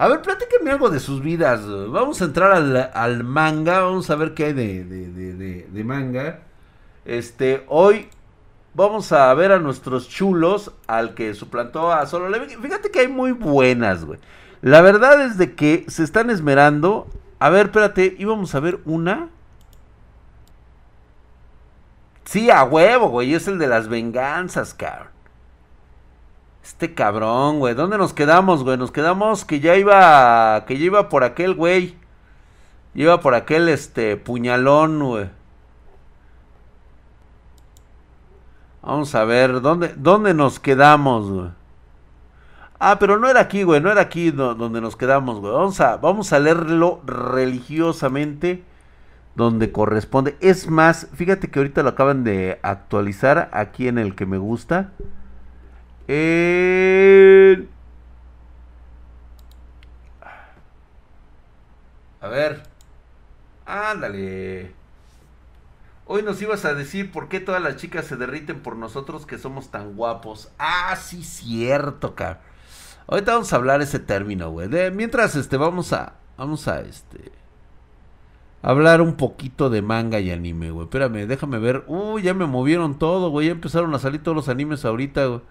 A ver, platíquenme algo de sus vidas. Vamos a entrar al, manga. Vamos a ver qué hay de, de, manga. Este, hoy vamos a ver a nuestros chulos. Al que suplantó a Solo Fíjate que hay muy buenas, güey. La verdad es de que se están esmerando. A ver, espérate. Íbamos a ver una. Sí, a huevo, güey. Es el de las venganzas, cabrón. Este cabrón, güey. ¿Dónde nos quedamos, güey? Nos quedamos que ya iba. Que ya iba por aquel, güey. Iba por aquel, este, puñalón, güey. Vamos a ver, ¿dónde, dónde nos quedamos, güey? Ah, pero no era aquí, güey, no era aquí donde nos quedamos, güey. Vamos a, vamos a leerlo religiosamente donde corresponde. Es más, fíjate que ahorita lo acaban de actualizar aquí en el que me gusta. A ver. Ándale. Hoy nos ibas a decir por qué todas las chicas se derriten por nosotros que somos tan guapos. Ah, sí, cierto, cabrón. Ahorita vamos a hablar ese término, güey. mientras, este, vamos a, vamos a, este, hablar un poquito de manga y anime, güey. Espérame, déjame ver. Uy, ya me movieron todo, güey. Ya empezaron a salir todos los animes ahorita, güey.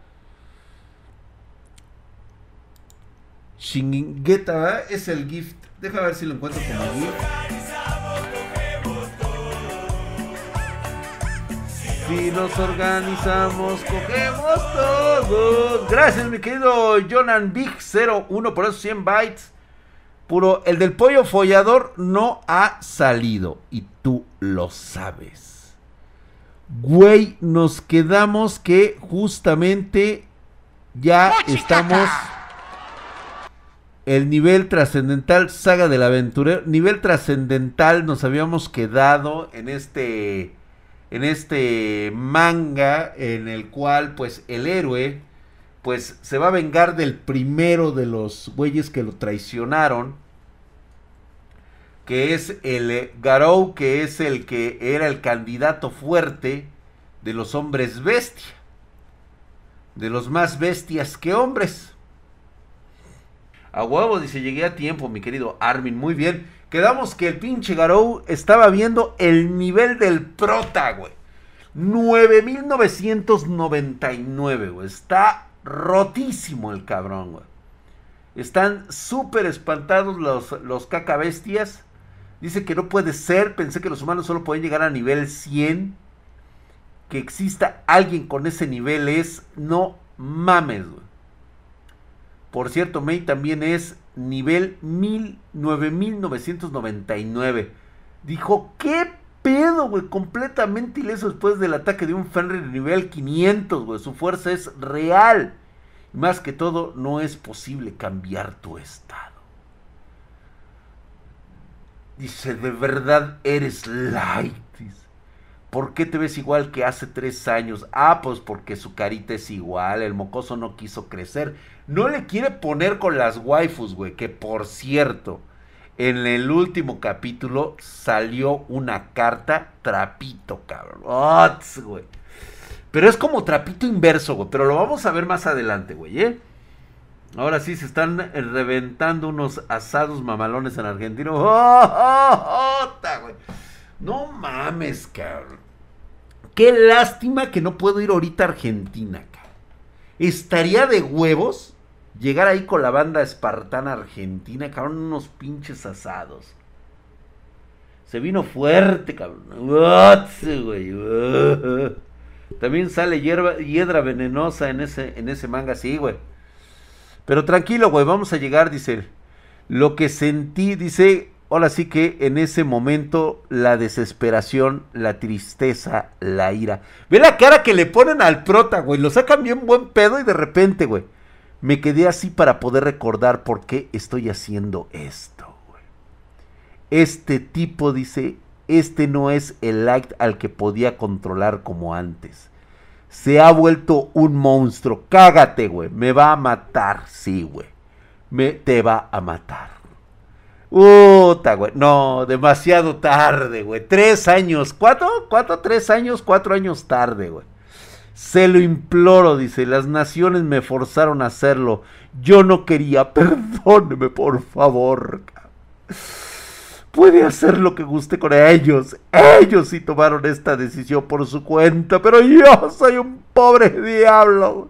Shingeta es el gift. Deja ver si lo encuentro como gift. Si nos organizamos, cogemos todos. Gracias, mi querido Jonan Big 01 por esos 100 bytes. Puro, el del pollo follador no ha salido. Y tú lo sabes. Güey, nos quedamos que justamente ya estamos el nivel trascendental, saga del aventurero, nivel trascendental nos habíamos quedado en este en este manga en el cual pues el héroe pues se va a vengar del primero de los güeyes que lo traicionaron que es el Garou que es el que era el candidato fuerte de los hombres bestia de los más bestias que hombres a huevo, dice, llegué a tiempo, mi querido Armin. Muy bien. Quedamos que el pinche Garou estaba viendo el nivel del prota, güey. 9999, güey. Está rotísimo el cabrón, güey. Están súper espantados los, los cacabestias. Dice que no puede ser. Pensé que los humanos solo pueden llegar a nivel 100. Que exista alguien con ese nivel es. No mames, güey. Por cierto, May también es nivel 9999. Dijo, ¿qué pedo, güey? Completamente ileso después del ataque de un Fenrir nivel 500, güey. Su fuerza es real. Más que todo, no es posible cambiar tu estado. Dice, de verdad eres light. ¿Por qué te ves igual que hace tres años? Ah, pues porque su carita es igual, el mocoso no quiso crecer. No le quiere poner con las waifus, güey, que por cierto, en el último capítulo salió una carta trapito, cabrón. güey. Pero es como trapito inverso, güey, pero lo vamos a ver más adelante, güey, ¿eh? Ahora sí se están reventando unos asados mamalones en Argentina. ¡Oh, oh, oh güey! No mames, cabrón. Qué lástima que no puedo ir ahorita a Argentina, cabrón. Estaría de huevos llegar ahí con la banda espartana argentina, cabrón, unos pinches asados. Se vino fuerte, cabrón. También sale hierba, hiedra venenosa en ese, en ese manga, sí, güey. Pero tranquilo, güey, vamos a llegar, dice. Lo que sentí, dice, ahora sí que en ese momento la desesperación, la tristeza, la ira. Ve la cara que le ponen al prota, güey. Lo sacan bien buen pedo y de repente, güey. Me quedé así para poder recordar por qué estoy haciendo esto, güey. Este tipo dice, este no es el light al que podía controlar como antes. Se ha vuelto un monstruo. Cágate, güey. Me va a matar, sí, güey. Me te va a matar. Puta, güey. No, demasiado tarde, güey. Tres años. ¿Cuatro? ¿Cuatro? Tres años, cuatro años tarde, güey. Se lo imploro, dice, las naciones me forzaron a hacerlo. Yo no quería, perdóneme por favor. Puede hacer lo que guste con ellos. Ellos sí tomaron esta decisión por su cuenta, pero yo soy un pobre diablo.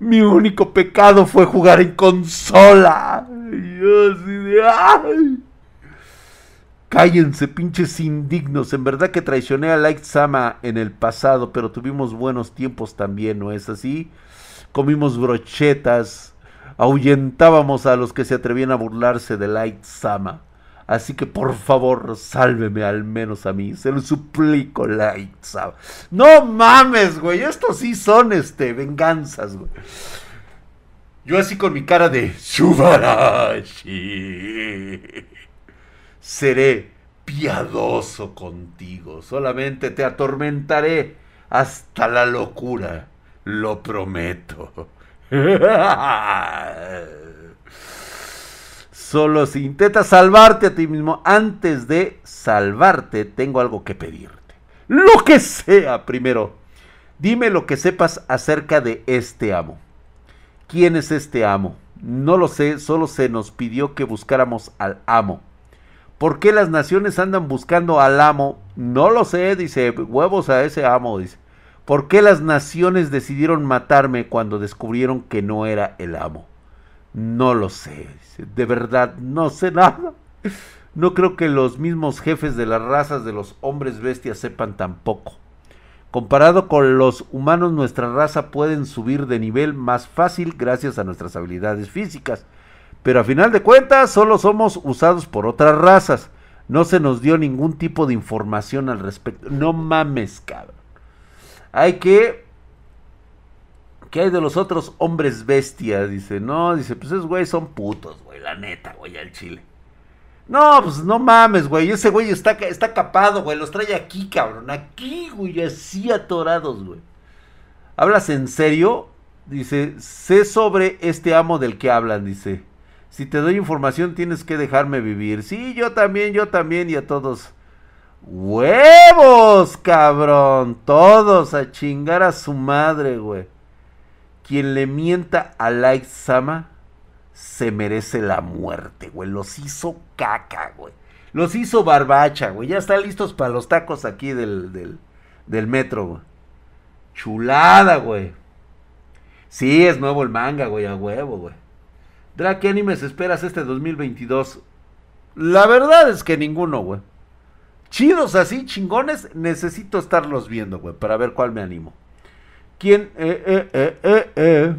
Mi único pecado fue jugar en consola. yo así de... ¡ay! Cállense, pinches indignos. En verdad que traicioné a Light Sama en el pasado, pero tuvimos buenos tiempos también, ¿no es así? Comimos brochetas, ahuyentábamos a los que se atrevían a burlarse de Light Sama. Así que por favor, sálveme al menos a mí. Se lo suplico, Light Sama. No mames, güey. Estos sí son este venganzas, güey. Yo así con mi cara de Subarashi seré piadoso contigo, solamente te atormentaré hasta la locura, lo prometo. Solo si intentas salvarte a ti mismo, antes de salvarte, tengo algo que pedirte. Lo que sea, primero, dime lo que sepas acerca de este amo. ¿Quién es este amo? No lo sé, solo se nos pidió que buscáramos al amo. ¿Por qué las naciones andan buscando al amo? No lo sé, dice, huevos a ese amo, dice. ¿Por qué las naciones decidieron matarme cuando descubrieron que no era el amo? No lo sé, de verdad, no sé nada. No creo que los mismos jefes de las razas de los hombres bestias sepan tampoco. Comparado con los humanos, nuestra raza pueden subir de nivel más fácil gracias a nuestras habilidades físicas. Pero a final de cuentas solo somos usados por otras razas. No se nos dio ningún tipo de información al respecto. No mames, cabrón. Hay que... ¿Qué hay de los otros hombres bestias? Dice, no, dice, pues esos güey son putos, güey, la neta, güey, al chile. No, pues no mames, güey, ese güey está, está capado, güey, los trae aquí, cabrón, aquí, güey, así atorados, güey. ¿Hablas en serio? Dice, sé sobre este amo del que hablan, dice. Si te doy información tienes que dejarme vivir. Sí, yo también, yo también y a todos. ¡Huevos, cabrón! Todos a chingar a su madre, güey. Quien le mienta a Light Sama se merece la muerte, güey. Los hizo caca, güey. Los hizo barbacha, güey. Ya están listos para los tacos aquí del, del, metro, güey. Chulada, güey. Sí, es nuevo el manga, güey, a huevo, güey. Drake, ¿qué animes esperas este 2022? La verdad es que ninguno, güey. Chidos así, chingones, necesito estarlos viendo, güey, para ver cuál me animo. ¿Quién? Eh, eh, eh.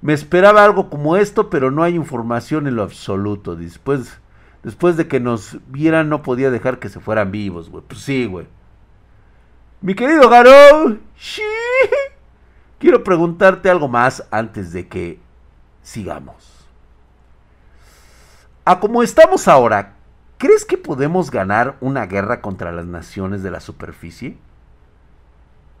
Me esperaba algo como esto, pero no hay información en lo absoluto. Después, después de que nos vieran, no podía dejar que se fueran vivos, güey. Pues sí, güey. Mi querido Garo, quiero preguntarte algo más antes de que sigamos. A como estamos ahora, ¿crees que podemos ganar una guerra contra las naciones de la superficie?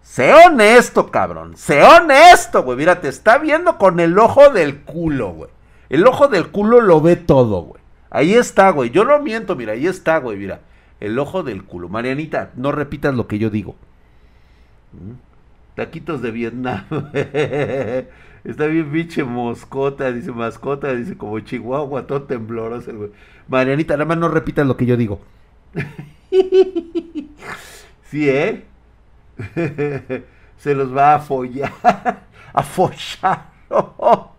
Sé honesto, cabrón. Sé honesto, güey. Mira, te está viendo con el ojo del culo, güey. El ojo del culo lo ve todo, güey. Ahí está, güey. Yo no miento, mira, ahí está, güey, mira. El ojo del culo. Marianita, no repitas lo que yo digo. ¿Mm? Taquitos de Vietnam. Está bien pinche moscota, dice mascota, dice como chihuahua, todo tembloroso el güey. Marianita, nada más no repitas lo que yo digo. sí, ¿eh? Se los va a follar. a follar.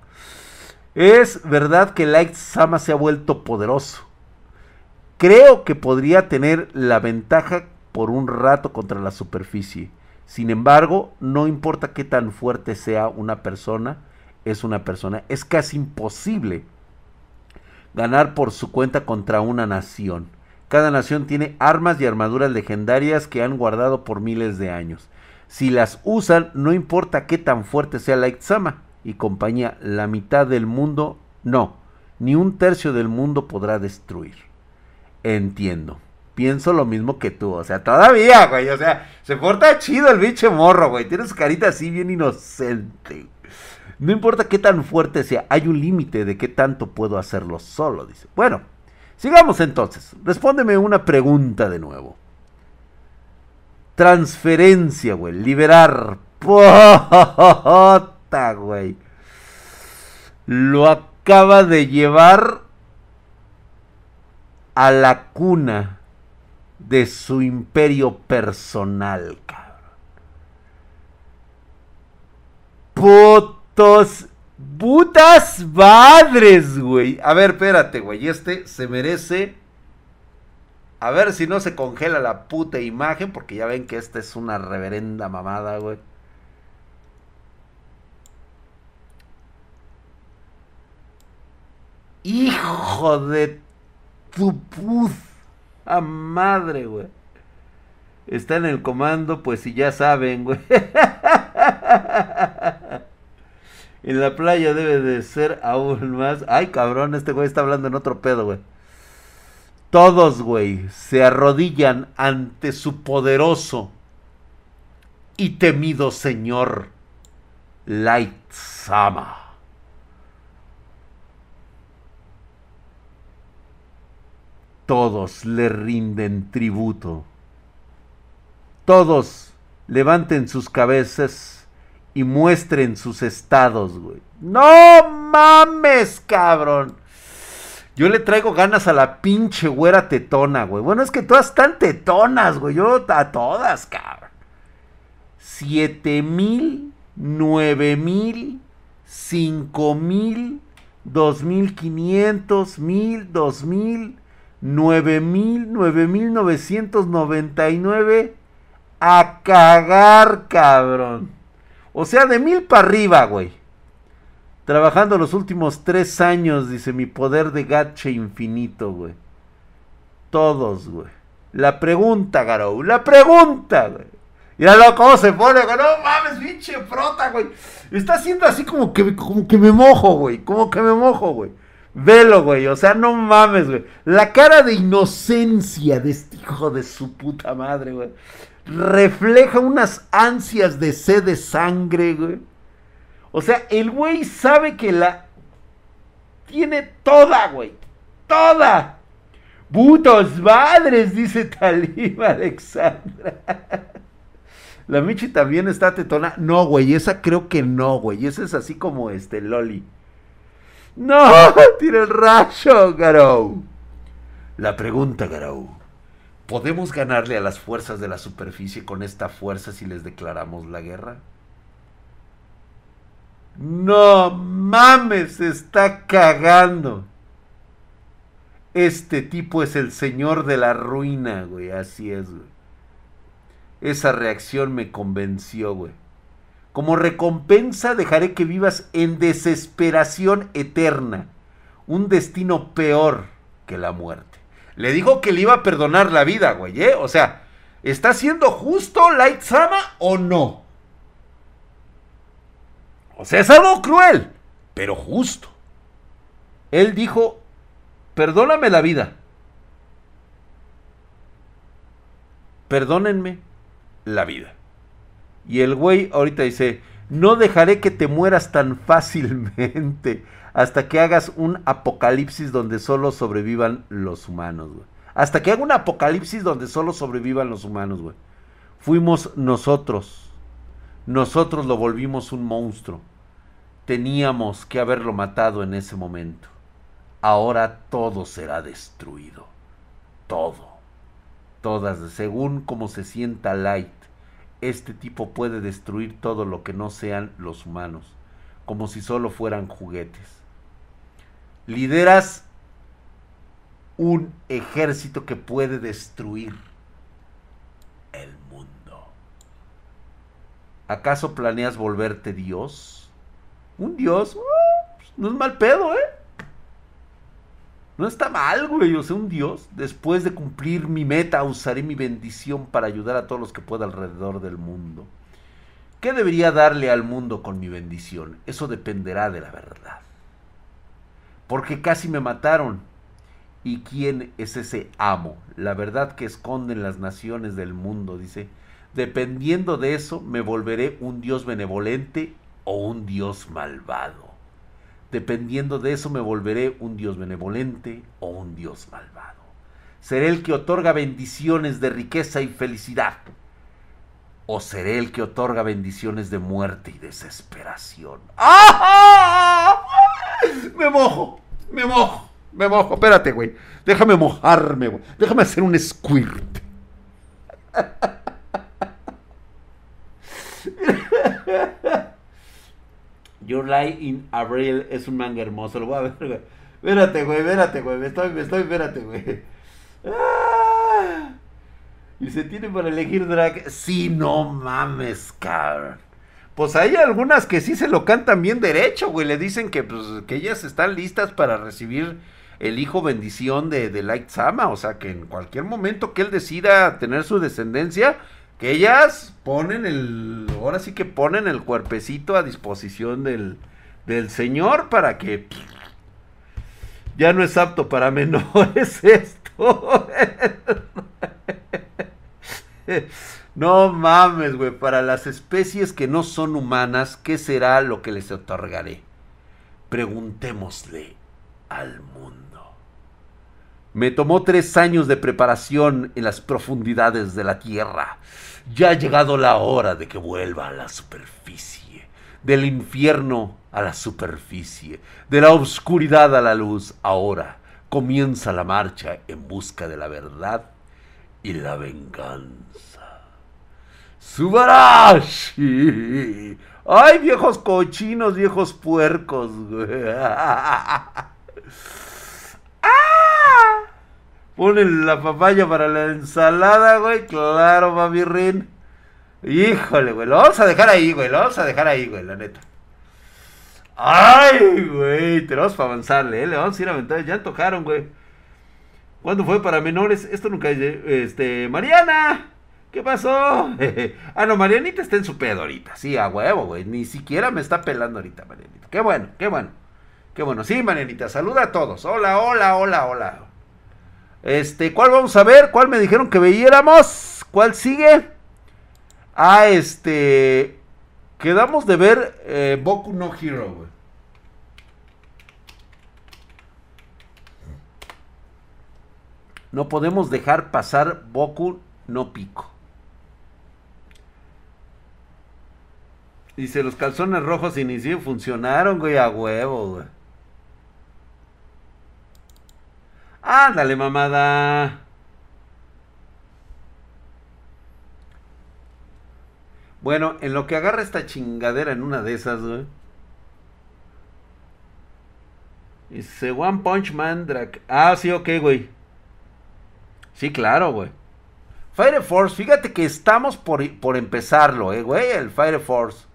es verdad que Light Sama se ha vuelto poderoso. Creo que podría tener la ventaja por un rato contra la superficie sin embargo, no importa qué tan fuerte sea una persona, es una persona. Es casi imposible ganar por su cuenta contra una nación. Cada nación tiene armas y armaduras legendarias que han guardado por miles de años. Si las usan, no importa qué tan fuerte sea la Sama y compañía, la mitad del mundo no, ni un tercio del mundo podrá destruir. Entiendo pienso lo mismo que tú. O sea, todavía, güey. O sea, se porta chido el bicho morro, güey. Tiene su carita así bien inocente. No importa qué tan fuerte sea, hay un límite de qué tanto puedo hacerlo solo, dice. Bueno, sigamos entonces. Respóndeme una pregunta de nuevo. Transferencia, güey. Liberar Puta, güey. Lo acaba de llevar a la cuna de su imperio personal, cabrón. Putos, putas madres, güey. A ver, espérate, güey. Este se merece. A ver si no se congela la puta imagen, porque ya ven que esta es una reverenda mamada, güey. Hijo de tu puta madre, güey. Está en el comando, pues si ya saben, güey. en la playa debe de ser aún más. Ay, cabrón, este güey está hablando en otro pedo, güey. Todos, güey, se arrodillan ante su poderoso y temido señor Light Sama. Todos le rinden tributo. Todos levanten sus cabezas y muestren sus estados, güey. No mames, cabrón. Yo le traigo ganas a la pinche güera tetona, güey. Bueno, es que todas están tetonas, güey. Yo a todas, cabrón. Siete mil, nueve mil, cinco mil, dos mil quinientos, mil, dos mil, 9000, 9999 a cagar, cabrón. O sea, de mil para arriba, güey. Trabajando los últimos tres años, dice mi poder de gache infinito, güey. Todos, güey. La pregunta, Garou, la pregunta, güey. Míralo cómo se pone, güey. No mames, pinche frota, güey. Está haciendo así como que, como que me mojo, güey. Como que me mojo, güey. Velo, güey. O sea, no mames, güey. La cara de inocencia de este hijo de su puta madre, güey. Refleja unas ansias de sed de sangre, güey. O sea, el güey sabe que la tiene toda, güey. Toda. Putos madres, dice Talib Alexandra. La Michi también está tetona. No, güey, esa creo que no, güey. Esa es así como este Loli. No, tira el rayo, Garou. La pregunta, Garou. ¿Podemos ganarle a las fuerzas de la superficie con esta fuerza si les declaramos la guerra? No mames, está cagando. Este tipo es el señor de la ruina, güey. Así es, güey. Esa reacción me convenció, güey. Como recompensa dejaré que vivas en desesperación eterna, un destino peor que la muerte. Le dijo que le iba a perdonar la vida, güey, ¿eh? O sea, ¿está siendo justo Light Sama o no? O sea, es algo cruel, pero justo. Él dijo, perdóname la vida. Perdónenme la vida. Y el güey ahorita dice, no dejaré que te mueras tan fácilmente hasta que hagas un apocalipsis donde solo sobrevivan los humanos, güey. Hasta que haga un apocalipsis donde solo sobrevivan los humanos, güey. Fuimos nosotros. Nosotros lo volvimos un monstruo. Teníamos que haberlo matado en ese momento. Ahora todo será destruido. Todo. Todas, según como se sienta Light este tipo puede destruir todo lo que no sean los humanos, como si solo fueran juguetes. Lideras un ejército que puede destruir el mundo. ¿Acaso planeas volverte Dios? ¿Un Dios? Uh, pues, no es mal pedo, ¿eh? No está mal, güey. O sea, un Dios. Después de cumplir mi meta, usaré mi bendición para ayudar a todos los que pueda alrededor del mundo. ¿Qué debería darle al mundo con mi bendición? Eso dependerá de la verdad. Porque casi me mataron. ¿Y quién es ese amo? La verdad que esconden las naciones del mundo, dice. Dependiendo de eso, me volveré un Dios benevolente o un Dios malvado. Dependiendo de eso me volveré un Dios benevolente o un Dios malvado. Seré el que otorga bendiciones de riqueza y felicidad. ¿O seré el que otorga bendiciones de muerte y desesperación? ¡Ah! Me mojo, me mojo, me mojo. Espérate, güey. Déjame mojarme, güey. Déjame hacer un squirt. Your Light in Abril es un manga hermoso. Lo voy a ver, güey. Espérate, güey, espérate, güey. Me estoy, me estoy, espérate, güey. Ah. Y se tiene para elegir drag. Sí, no mames, cabrón. Pues hay algunas que sí se lo cantan bien derecho, güey. Le dicen que, pues, que ellas están listas para recibir el hijo bendición de, de Light Sama. O sea, que en cualquier momento que él decida tener su descendencia, que ellas ponen el. Ahora sí que ponen el cuerpecito a disposición del, del Señor para que. Ya no es apto para menores esto. No mames, güey. Para las especies que no son humanas, ¿qué será lo que les otorgaré? Preguntémosle al mundo. Me tomó tres años de preparación en las profundidades de la Tierra. Ya ha llegado la hora de que vuelva a la superficie. Del infierno a la superficie. De la oscuridad a la luz. Ahora comienza la marcha en busca de la verdad y la venganza. ¡Subarashi! ¡Ay, viejos cochinos, viejos puercos! ¡Ah! Ponen la papaya para la ensalada, güey. Claro, mami. Híjole, güey. Lo vamos a dejar ahí, güey. Lo vamos a dejar ahí, güey, la neta. Ay, güey. Tenemos para avanzarle, ¿eh? Le vamos a ir a aventar. Ya tocaron, güey. ¿Cuándo fue para menores? Esto nunca... Este... Mariana. ¿Qué pasó? ah, no, Marianita está en su pedo ahorita. Sí, a huevo, güey. Ni siquiera me está pelando ahorita, Marianita. Qué bueno, qué bueno. Qué bueno. Sí, Marianita, saluda a todos. Hola, hola, hola, hola. Este, ¿cuál vamos a ver? ¿Cuál me dijeron que veíamos? ¿Cuál sigue? Ah, este... Quedamos de ver eh, Boku no Hero, güey. No podemos dejar pasar Boku no Pico. Dice, los calzones rojos inició funcionaron, güey, a huevo, güey. Ándale, mamada. Bueno, en lo que agarra esta chingadera en una de esas, güey. Dice One Punch Man Drag. Ah, sí, ok, güey. Sí, claro, güey. Fire Force, fíjate que estamos por, por empezarlo, eh, güey, el Fire Force.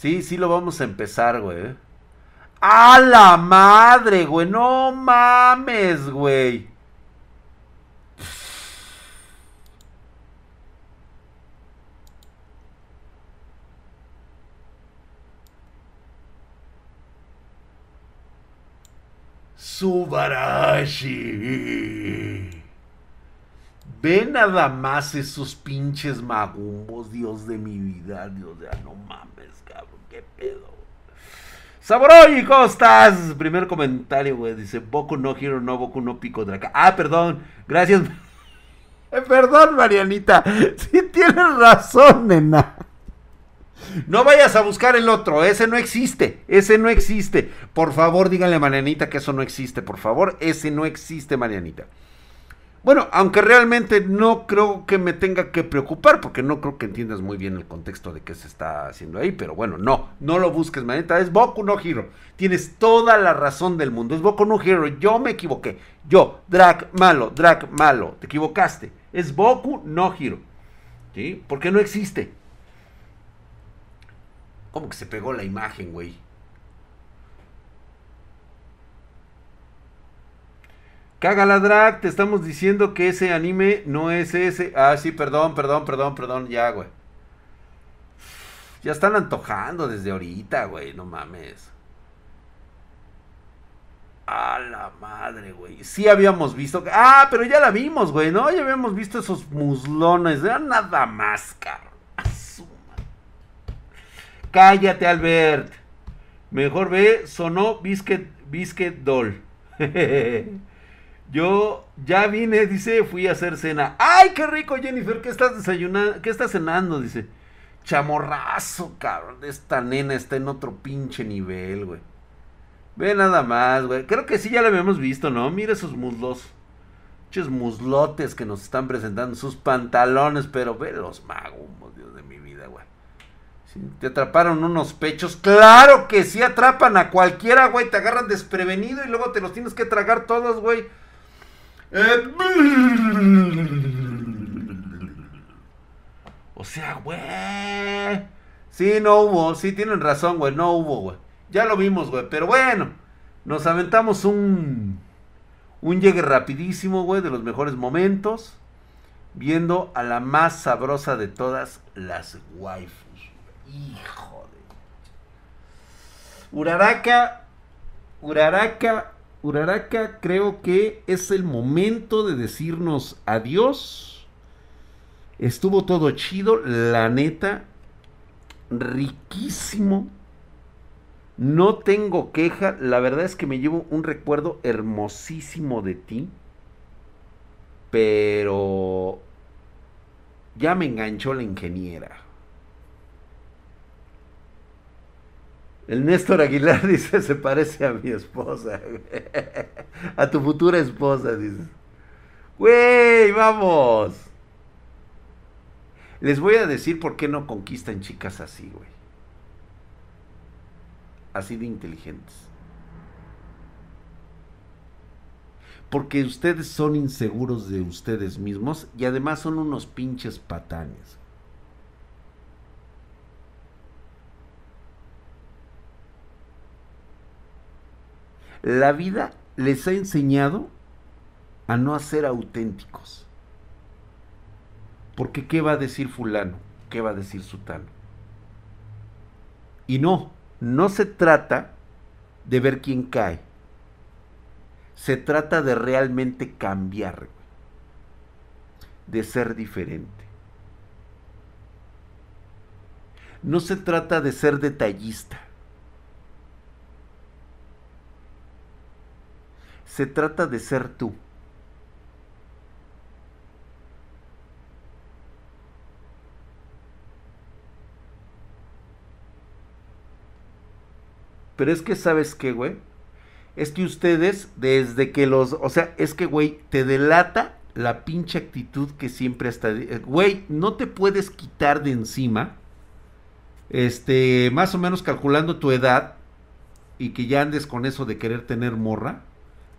Sí, sí lo vamos a empezar, güey. ¡A la madre, güey! No mames, güey. Subarashi. Ve nada más esos pinches magumbos, Dios de mi vida, Dios de... No mames, cabrón, qué pedo. Saboroy, ¿cómo estás? Primer comentario, güey. Dice, Boku no Hero, no Boku no Pico Draca. Ah, perdón. Gracias. perdón, Marianita. Sí tienes razón, nena. No vayas a buscar el otro, ese no existe, ese no existe. Por favor, díganle a Marianita que eso no existe, por favor, ese no existe, Marianita. Bueno, aunque realmente no creo que me tenga que preocupar, porque no creo que entiendas muy bien el contexto de qué se está haciendo ahí, pero bueno, no, no lo busques, Marianita, es Boku no Hero. Tienes toda la razón del mundo, es Boku no Hero, yo me equivoqué. Yo, drag malo, drag malo, te equivocaste. Es Boku no Hero. ¿Sí? Porque no existe. ¿Cómo que se pegó la imagen, güey? Cágala drag, te estamos diciendo que ese anime no es ese. Ah, sí, perdón, perdón, perdón, perdón, ya, güey. Ya están antojando desde ahorita, güey, no mames. A la madre, güey. Sí habíamos visto. Ah, pero ya la vimos, güey, ¿no? Ya habíamos visto esos muslones. Era nada más, cabrón. Cállate, Albert. Mejor ve, sonó Biscuit, Biscuit Doll. Yo ya vine, dice, fui a hacer cena. ¡Ay, qué rico, Jennifer! ¿Qué estás desayunando? ¿Qué estás cenando? Dice. Chamorrazo, cabrón. Esta nena está en otro pinche nivel, güey. Ve nada más, güey. Creo que sí ya la habíamos visto, ¿no? Mira esos muslos. Muchos muslotes que nos están presentando. Sus pantalones, pero ve los magumos, Dios de mi vida, güey. ¿Te atraparon unos pechos? Claro que sí atrapan a cualquiera, güey. Te agarran desprevenido y luego te los tienes que tragar todos, güey. O sea, güey. Sí, no hubo. Sí, tienen razón, güey. No hubo, güey. Ya lo vimos, güey. Pero bueno, nos aventamos un. Un llegue rapidísimo, güey, de los mejores momentos. Viendo a la más sabrosa de todas las waifus. Hijo de. Uraraka. Uraraka. Uraraka, creo que es el momento de decirnos adiós. Estuvo todo chido, la neta. Riquísimo no tengo queja, la verdad es que me llevo un recuerdo hermosísimo de ti, pero ya me enganchó la ingeniera. El Néstor Aguilar dice, se parece a mi esposa, a tu futura esposa, dice. Güey, vamos. Les voy a decir por qué no conquistan chicas así, güey así de inteligentes. Porque ustedes son inseguros de ustedes mismos y además son unos pinches patanes. La vida les ha enseñado a no ser auténticos. Porque ¿qué va a decir fulano? ¿Qué va a decir sutano? Y no, no se trata de ver quién cae. Se trata de realmente cambiar, de ser diferente. No se trata de ser detallista. Se trata de ser tú. Pero es que, ¿sabes qué, güey? Es que ustedes, desde que los. O sea, es que, güey, te delata la pinche actitud que siempre está. Güey, no te puedes quitar de encima. Este, más o menos calculando tu edad. Y que ya andes con eso de querer tener morra.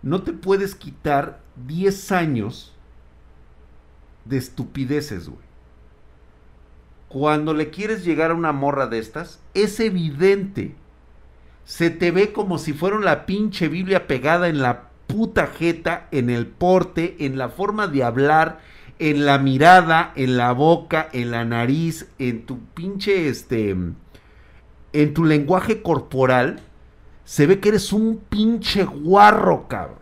No te puedes quitar 10 años de estupideces, güey. Cuando le quieres llegar a una morra de estas, es evidente se te ve como si fuera la pinche Biblia pegada en la puta jeta, en el porte, en la forma de hablar, en la mirada, en la boca, en la nariz, en tu pinche este en tu lenguaje corporal, se ve que eres un pinche guarro, cabrón.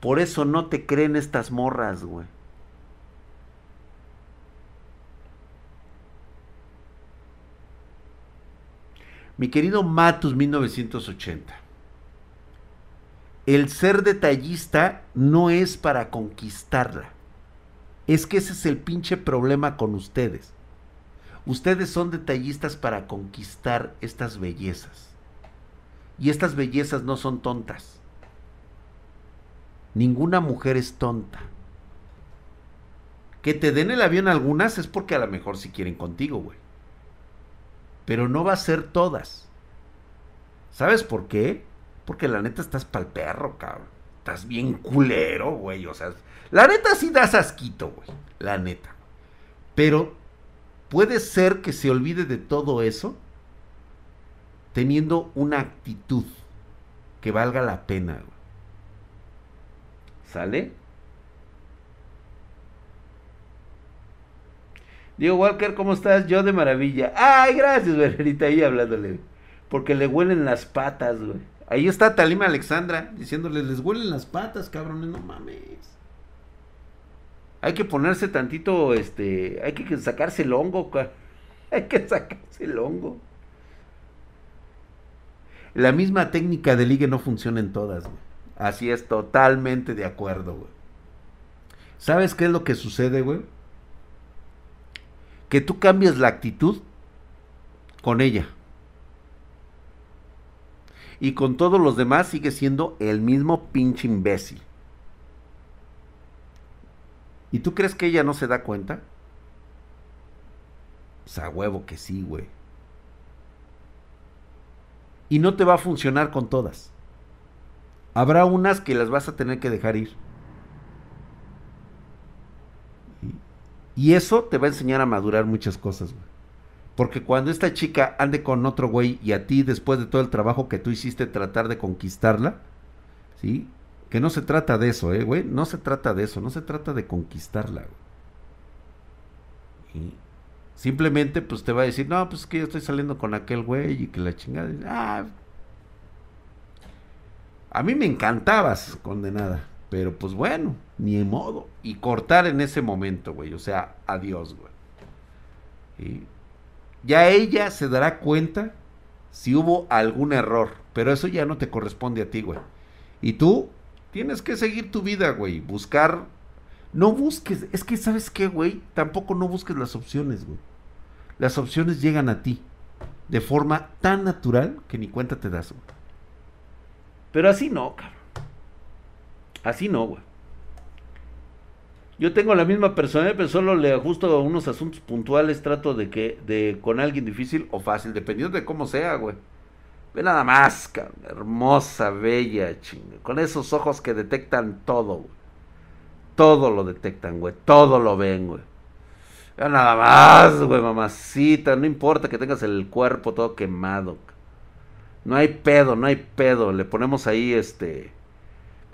Por eso no te creen estas morras, güey. Mi querido Matus 1980. El ser detallista no es para conquistarla. Es que ese es el pinche problema con ustedes. Ustedes son detallistas para conquistar estas bellezas. Y estas bellezas no son tontas. Ninguna mujer es tonta. Que te den el avión algunas es porque a lo mejor si quieren contigo, güey pero no va a ser todas. ¿Sabes por qué? Porque la neta estás pa'l perro, cabrón. Estás bien culero, güey. O sea, la neta sí das asquito, güey. La neta. Pero puede ser que se olvide de todo eso teniendo una actitud que valga la pena. ¿Sale? Diego Walker, ¿cómo estás? Yo de maravilla. Ay, gracias, Venerita, ahí hablándole. Porque le huelen las patas, güey. Ahí está Talima Alexandra diciéndole, les huelen las patas, cabrones, no mames. Hay que ponerse tantito, este, hay que sacarse el hongo, hay que sacarse el hongo. La misma técnica de ligue no funciona en todas. Así es, totalmente de acuerdo, güey. ¿Sabes qué es lo que sucede, güey? Que tú cambias la actitud con ella. Y con todos los demás sigue siendo el mismo pinche imbécil. ¿Y tú crees que ella no se da cuenta? Pues a huevo que sí, güey. Y no te va a funcionar con todas. Habrá unas que las vas a tener que dejar ir. Y eso te va a enseñar a madurar muchas cosas, güey. Porque cuando esta chica ande con otro güey y a ti, después de todo el trabajo que tú hiciste, tratar de conquistarla, ¿sí? Que no se trata de eso, ¿eh, güey? No se trata de eso, no se trata de conquistarla, güey. Simplemente, pues te va a decir, no, pues es que yo estoy saliendo con aquel güey y que la chingada. Ah, a mí me encantabas, condenada. Pero pues bueno, ni modo. Y cortar en ese momento, güey. O sea, adiós, güey. Ya ella se dará cuenta si hubo algún error. Pero eso ya no te corresponde a ti, güey. Y tú tienes que seguir tu vida, güey. Buscar. No busques. Es que, ¿sabes qué, güey? Tampoco no busques las opciones, güey. Las opciones llegan a ti. De forma tan natural que ni cuenta te das, güey. Pero así no, cabrón. Así no, güey. Yo tengo la misma personalidad, pero solo le ajusto a unos asuntos puntuales, trato de que, de, con alguien difícil o fácil, dependiendo de cómo sea, güey. Ve nada más, cabrón. Hermosa, bella, chinga. Con esos ojos que detectan todo, güey. Todo lo detectan, güey. Todo lo ven, güey. Ve nada más, güey, mamacita. No importa que tengas el cuerpo todo quemado. No hay pedo, no hay pedo. Le ponemos ahí este.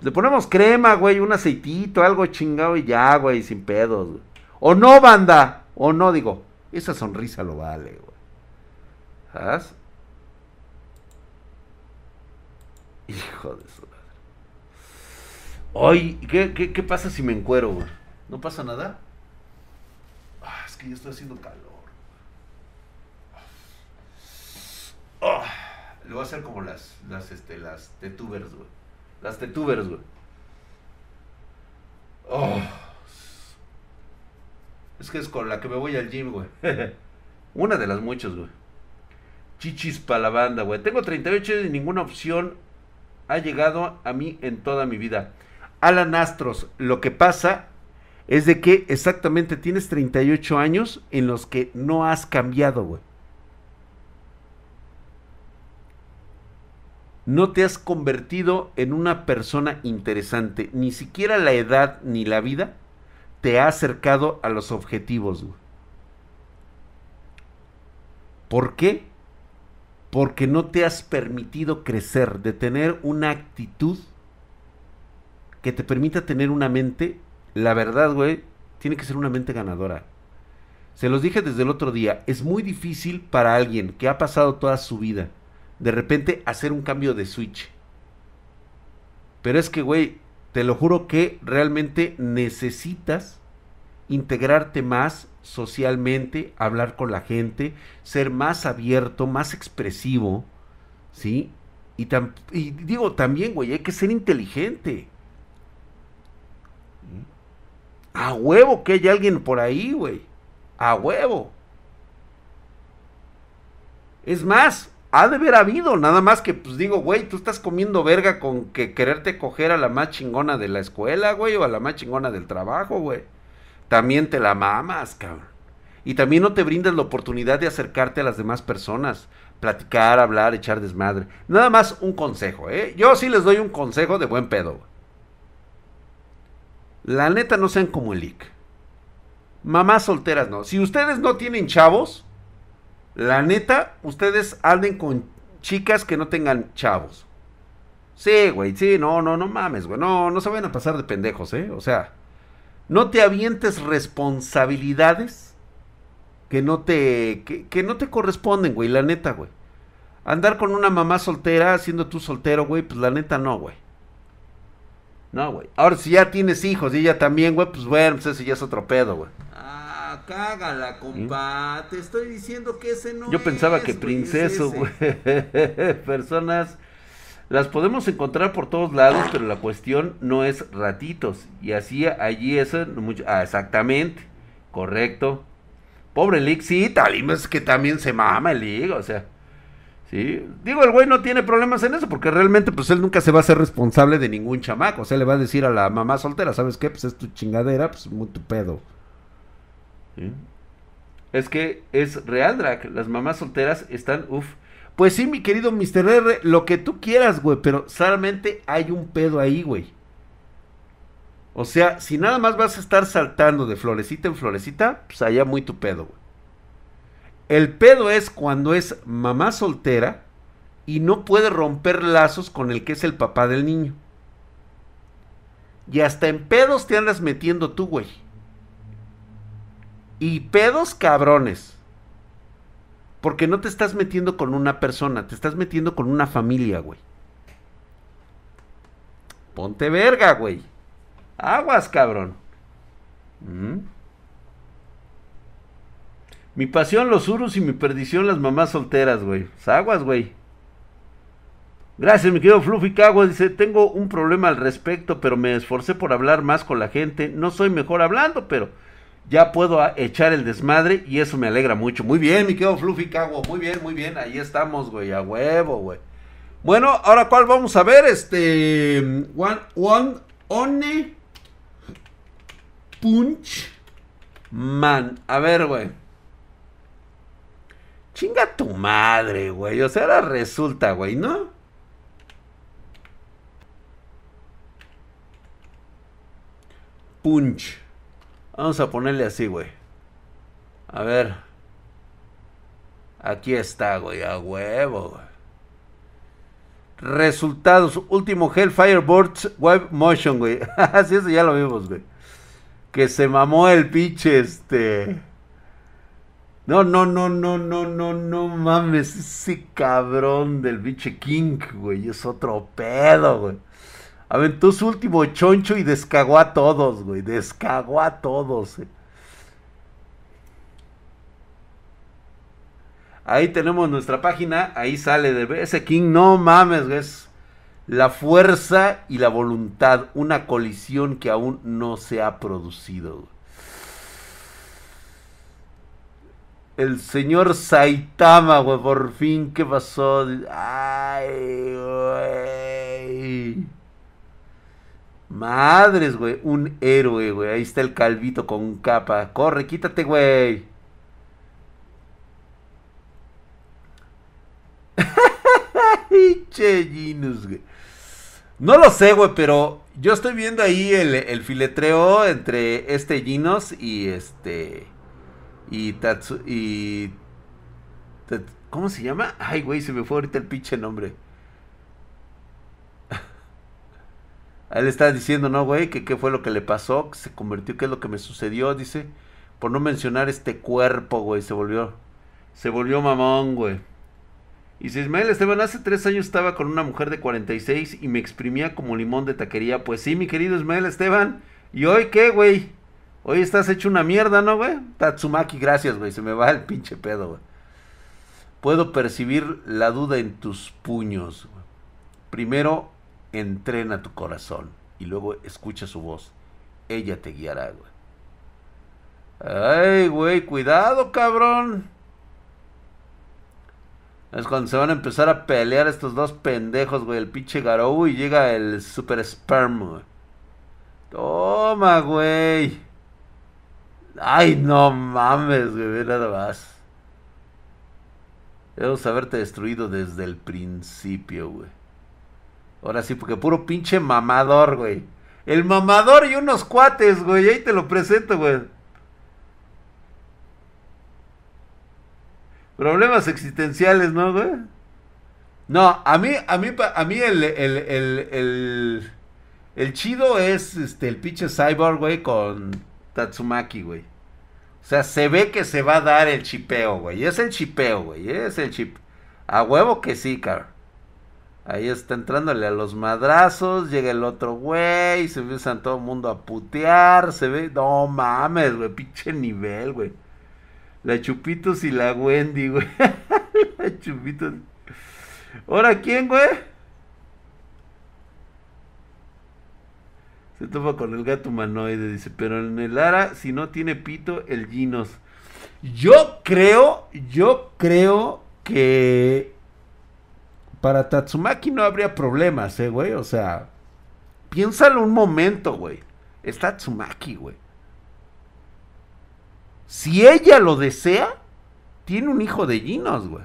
Le ponemos crema, güey, un aceitito, algo chingado y ya, güey, sin pedos. O no, banda. O no, digo. Esa sonrisa lo vale, güey. ¿Sabes? Hijo de su madre. Ay, ¿qué, qué, pasa si me encuero, güey? ¿No pasa nada? Ah, es que ya estoy haciendo calor. Ah. Le voy a hacer como las, las, este, las tetubers, güey. Las tetubers, güey. Oh. Es que es con la que me voy al gym, güey. Una de las muchas, güey. Chichis para la banda, güey. Tengo 38 años y ninguna opción ha llegado a mí en toda mi vida. Alan Astros, lo que pasa es de que exactamente tienes 38 años en los que no has cambiado, güey. no te has convertido en una persona interesante. Ni siquiera la edad ni la vida te ha acercado a los objetivos. ¿Por qué? Porque no te has permitido crecer, de tener una actitud que te permita tener una mente, la verdad, güey, tiene que ser una mente ganadora. Se los dije desde el otro día, es muy difícil para alguien que ha pasado toda su vida de repente hacer un cambio de switch. Pero es que, güey, te lo juro que realmente necesitas integrarte más socialmente, hablar con la gente, ser más abierto, más expresivo, ¿sí? Y, digo también, güey, hay que ser inteligente. A huevo que hay alguien por ahí, güey. A huevo. Es más, ha de haber habido, nada más que, pues digo, güey, tú estás comiendo verga con que quererte coger a la más chingona de la escuela, güey, o a la más chingona del trabajo, güey. También te la mamas, cabrón. Y también no te brindas la oportunidad de acercarte a las demás personas, platicar, hablar, echar desmadre. Nada más un consejo, ¿eh? Yo sí les doy un consejo de buen pedo. La neta no sean como el IC. Mamás solteras no. Si ustedes no tienen chavos, la neta, ustedes anden con chicas que no tengan chavos. Sí, güey, sí, no, no, no mames, güey. No, no se vayan a pasar de pendejos, ¿eh? O sea, no te avientes responsabilidades que no te, que, no te corresponden, güey, la neta, güey. Andar con una mamá soltera, siendo tú soltero, güey, pues la neta no, güey. No, güey. Ahora, si ya tienes hijos y ella también, güey, pues bueno, pues ese ya es otro pedo, güey cágala, compa. Te estoy diciendo que ese no Yo pensaba que princeso, güey. Personas las podemos encontrar por todos lados, pero la cuestión no es ratitos. Y así allí eso ah, exactamente. Correcto. Pobre Lick, sí, Talim es que también se mama el Lick, o sea. Sí, digo, el güey no tiene problemas en eso, porque realmente, pues él nunca se va a ser responsable de ningún chamaco. O sea, le va a decir a la mamá soltera, ¿sabes qué? Pues es tu chingadera, pues muy tu pedo. Es que es real, Drac. Las mamás solteras están, uff. Pues sí, mi querido Mr. R, lo que tú quieras, güey, pero solamente hay un pedo ahí, güey. O sea, si nada más vas a estar saltando de florecita en florecita, pues allá muy tu pedo, güey. El pedo es cuando es mamá soltera y no puede romper lazos con el que es el papá del niño. Y hasta en pedos te andas metiendo tú, güey. Y pedos cabrones. Porque no te estás metiendo con una persona, te estás metiendo con una familia, güey. Ponte verga, güey. Aguas, cabrón. ¿Mm? Mi pasión, los urus y mi perdición, las mamás solteras, güey. Aguas, güey. Gracias, mi querido Fluffy Cago. Dice, tengo un problema al respecto, pero me esforcé por hablar más con la gente. No soy mejor hablando, pero ya puedo echar el desmadre y eso me alegra mucho. Muy bien, mi querido Fluffy Cago. Muy bien, muy bien. Ahí estamos, güey. A huevo, güey. Bueno, ahora cuál vamos a ver. Este... One, one, one... Punch Man. A ver, güey. Chinga tu madre, güey. O sea, ahora resulta, güey, ¿no? Punch. Vamos a ponerle así, güey. A ver. Aquí está, güey, a huevo, güey. Resultados. Último Hellfire Boards Web Motion, güey. Así eso ya lo vimos, güey. Que se mamó el pinche, este. No, no, no, no, no, no, no mames. Ese cabrón del biche King, güey. Es otro pedo, güey. Aventó su último choncho y descagó a todos, güey. Descagó a todos. Eh. Ahí tenemos nuestra página. Ahí sale de ese King. No mames, güey. La fuerza y la voluntad. Una colisión que aún no se ha producido. El señor Saitama, güey, por fin, ¿qué pasó? Ay, güey. Madres, güey, un héroe, güey. Ahí está el calvito con capa. Corre, quítate, güey. Chellinos, güey. No lo sé, güey, pero yo estoy viendo ahí el, el filetreo entre este Ginos y este y Tatsu. Y. ¿Cómo se llama? Ay, güey, se me fue ahorita el pinche nombre. A él está diciendo, ¿no, güey? Que qué fue lo que le pasó, que se convirtió, qué es lo que me sucedió, dice. Por no mencionar este cuerpo, güey, se volvió. Se volvió mamón, güey. Y si Ismael Esteban, hace tres años estaba con una mujer de 46 y me exprimía como limón de taquería. Pues sí, mi querido Ismael Esteban. ¿Y hoy qué, güey? Hoy estás hecho una mierda, ¿no, güey? Tatsumaki, gracias, güey. Se me va el pinche pedo, güey. Puedo percibir la duda en tus puños. Güey. Primero, entrena tu corazón y luego escucha su voz. Ella te guiará, güey. Ay, güey, cuidado, cabrón. Es cuando se van a empezar a pelear estos dos pendejos, güey. El pinche Garou y llega el Super Sperm. Toma, güey. Ay, no mames, güey, nada más. Debemos haberte destruido desde el principio, güey. Ahora sí, porque puro pinche mamador, güey. El mamador y unos cuates, güey. Ahí te lo presento, güey. Problemas existenciales, ¿no, güey? No, a mí, a mí, a mí el, el, el, el, chido es este, el pinche cyborg, güey, con Tatsumaki, güey. O sea, se ve que se va a dar el chipeo, güey. Es el chipeo, güey. Es el chip. A huevo que sí, car. Ahí está entrándole a los madrazos. Llega el otro güey. Se empiezan todo el mundo a putear. Se ve. No mames, güey. Pinche nivel, güey. La Chupitos y la Wendy, güey. la Chupitos. ¿Ahora quién, güey? Se topa con el gato humanoide, dice, pero en el Ara, si no tiene pito, el Ginos. Yo creo, yo creo que para Tatsumaki no habría problemas, eh, güey. O sea, piénsalo un momento, güey. Es Tatsumaki, güey. Si ella lo desea, tiene un hijo de Ginos, güey.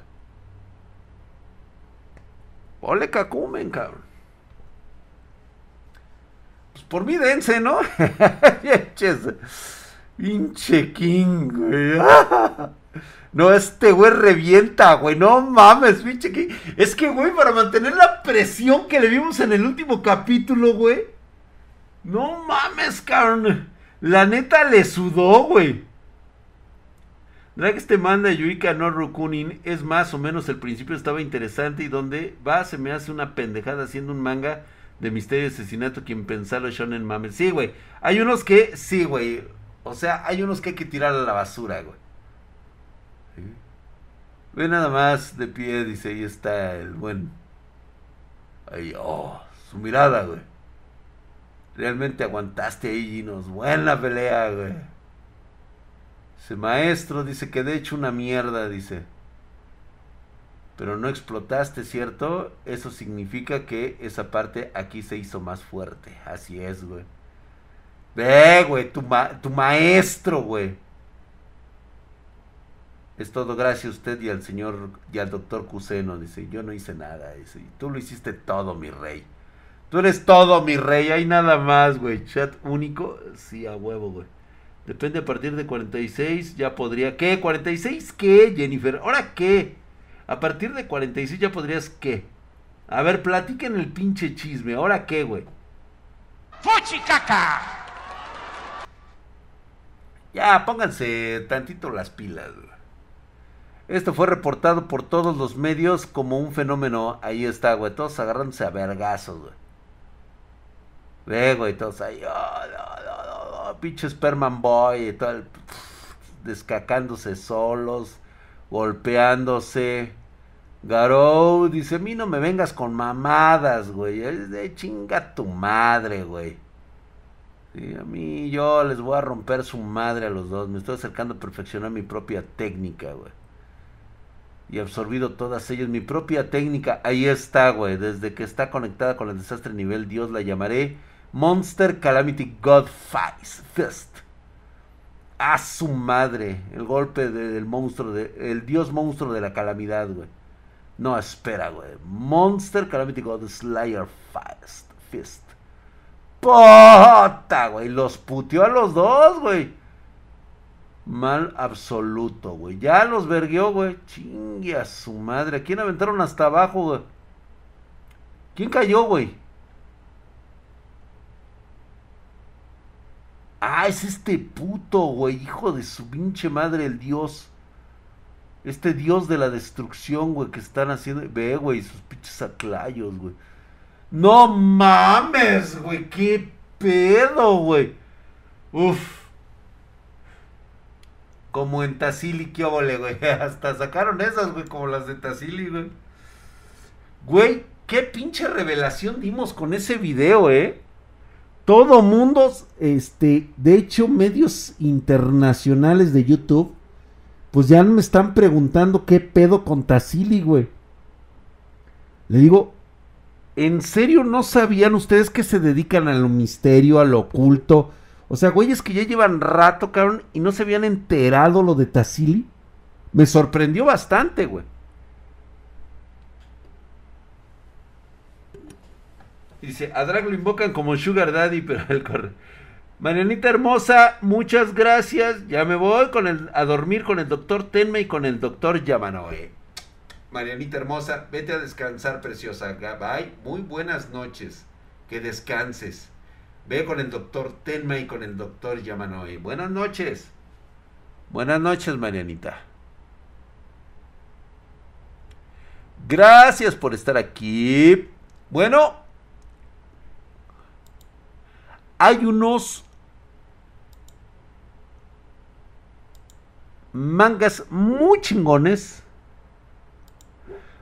Ole Kakumen, cabrón. Pues por mí dense, ¿no? Pinche King, güey. No, este güey revienta, güey. No mames, pinche King. Es que, güey, para mantener la presión que le vimos en el último capítulo, güey. No mames, cabrón. La neta le sudó, güey. Drag te manda Yuika no Rukunin es más o menos el principio estaba interesante y donde va se me hace una pendejada haciendo un manga de misterio y asesinato quien pensarlo shonen mames. Sí, güey. Hay unos que sí, güey. O sea, hay unos que hay que tirar a la basura, güey. Ve nada más de pie, dice, ahí está el buen. Ahí, oh, su mirada, güey. Realmente aguantaste ahí, Ginos. Buena pelea, güey. Ese maestro dice que de hecho una mierda, dice. Pero no explotaste, ¿cierto? Eso significa que esa parte aquí se hizo más fuerte. Así es, güey. Ve, güey, tu, tu maestro, güey. Es todo gracias a usted y al señor y al doctor Cuseno. Dice, yo no hice nada. Dice, tú lo hiciste todo, mi rey. Tú eres todo, mi rey. Hay nada más, güey. Chat único. Sí, a huevo, güey. Depende a partir de 46 ya podría... ¿Qué? ¿46 qué, Jennifer? ¿Ahora qué? A partir de 46 ya podrías qué? A ver, platiquen el pinche chisme. ¿Ahora qué, güey? ¡Fuchicaca! Ya, pónganse tantito las pilas, güey. Esto fue reportado por todos los medios como un fenómeno. Ahí está, güey. Todos agarrándose a vergazos, güey. Ve, güey, todos ahí. Oh, pinche Sperman Boy y tal, descacándose solos, golpeándose. Garou dice, a mí no me vengas con mamadas, güey. Es de chinga tu madre, güey. a mí yo les voy a romper su madre a los dos. Me estoy acercando a perfeccionar mi propia técnica, güey. Y absorbido todas ellas. Mi propia técnica, ahí está, güey. Desde que está conectada con el desastre nivel Dios la llamaré Monster Calamity God Fist. A su madre. El golpe del monstruo, de, el dios monstruo de la calamidad, güey. No, espera, güey. Monster Calamity God Slayer Fist. Fist. Pota, güey. Los puteó a los dos, güey. Mal absoluto, güey. Ya los verguió, güey. Chingue a su madre. ¿A quién aventaron hasta abajo, güey? ¿Quién cayó, güey? Ah, es este puto, güey, hijo de su pinche madre, el dios. Este dios de la destrucción, güey, que están haciendo. Ve, güey, sus pinches aclayos, güey. No mames, güey, qué pedo, güey. Uf. Como en Tassili, qué güey. Hasta sacaron esas, güey, como las de Tassili, güey. Güey, qué pinche revelación dimos con ese video, eh todo mundo, este, de hecho, medios internacionales de YouTube, pues ya me están preguntando qué pedo con Tassili, güey. Le digo, ¿en serio no sabían ustedes que se dedican a lo misterio, a lo oculto? O sea, güeyes que ya llevan rato, cabrón, y no se habían enterado lo de Tassili. Me sorprendió bastante, güey. Dice, a Drag lo invocan como Sugar Daddy, pero él corre. Marianita hermosa, muchas gracias. Ya me voy con el, a dormir con el doctor Tenme y con el doctor Yamanoe. Marianita hermosa, vete a descansar, preciosa. Bye. Muy buenas noches. Que descanses. Ve con el doctor Tenme y con el doctor Yamanoe. Buenas noches. Buenas noches, Marianita. Gracias por estar aquí. Bueno, hay unos mangas muy chingones.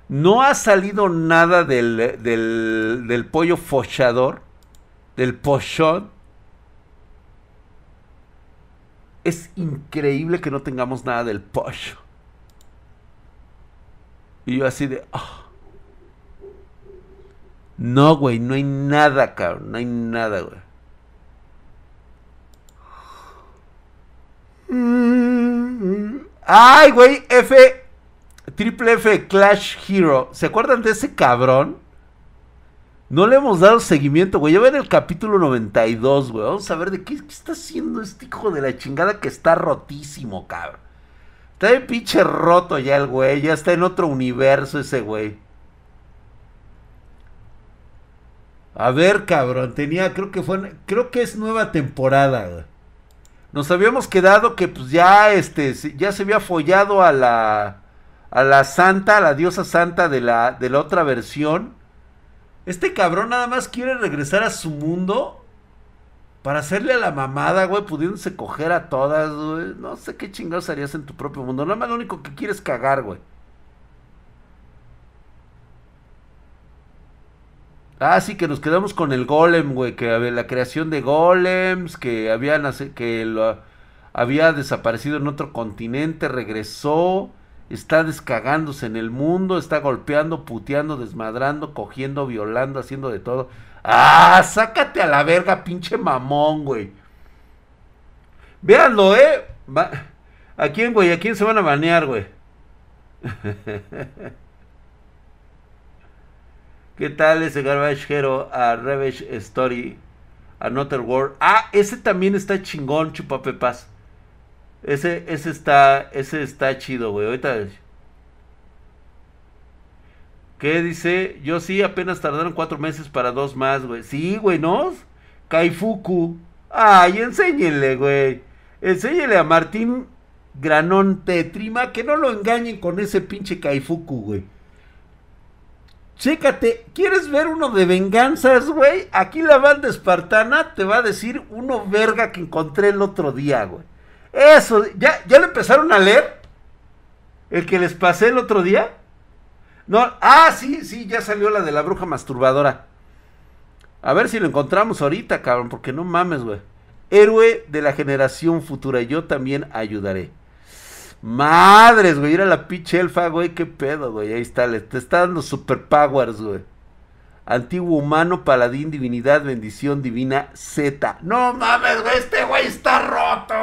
No ha salido nada del, del, del pollo fochador, del pochón. Es increíble que no tengamos nada del pocho. Y yo así de... Ah". No, güey, no hay nada, cabrón. No hay nada, güey. Ay, güey, F. Triple F Clash Hero. ¿Se acuerdan de ese cabrón? No le hemos dado seguimiento, güey. Ya ven el capítulo 92, güey. Vamos a ver de qué, está haciendo este hijo de la chingada que está rotísimo, cabrón. Está de pinche roto ya el güey. Ya está en otro universo ese güey. A ver, cabrón. Tenía, creo que fue, creo que es nueva temporada, güey. Nos habíamos quedado que pues ya este ya se había follado a la a la santa, a la diosa santa de la de la otra versión. Este cabrón nada más quiere regresar a su mundo para hacerle a la mamada, güey, pudiéndose coger a todas, güey. No sé qué chingados harías en tu propio mundo. Nada más lo único que quieres cagar, güey. Ah, sí, que nos quedamos con el golem, güey, que había la creación de golems, que habían que había desaparecido en otro continente, regresó, está descagándose en el mundo, está golpeando, puteando, desmadrando, cogiendo, violando, haciendo de todo. Ah, sácate a la verga, pinche mamón, güey. Véanlo, eh. ¿A quién, güey? ¿A quién se van a banear, güey? ¿Qué tal ese Hero a Revenge Story? Another World. Ah, ese también está chingón, chupapepas. Ese, ese está, ese está chido, güey. Ahorita. ¿Qué dice? Yo sí, apenas tardaron cuatro meses para dos más, güey. Sí, güey, ¿no? Kaifuku. Ay, enséñenle, güey. Enséñenle a Martín Granón Tetrima que no lo engañen con ese pinche Kaifuku, güey. Chécate, ¿quieres ver uno de venganzas, güey? Aquí la banda espartana te va a decir uno verga que encontré el otro día, güey. Eso, ¿ya, ¿ya lo empezaron a leer? ¿El que les pasé el otro día? No, ah, sí, sí, ya salió la de la bruja masturbadora. A ver si lo encontramos ahorita, cabrón, porque no mames, güey. Héroe de la generación futura, yo también ayudaré. Madres, güey, era la pinche elfa, güey, qué pedo, güey. Ahí está, le, te está dando superpowers, güey. Antiguo humano, paladín, divinidad, bendición divina, Z. No mames, güey, este güey está roto,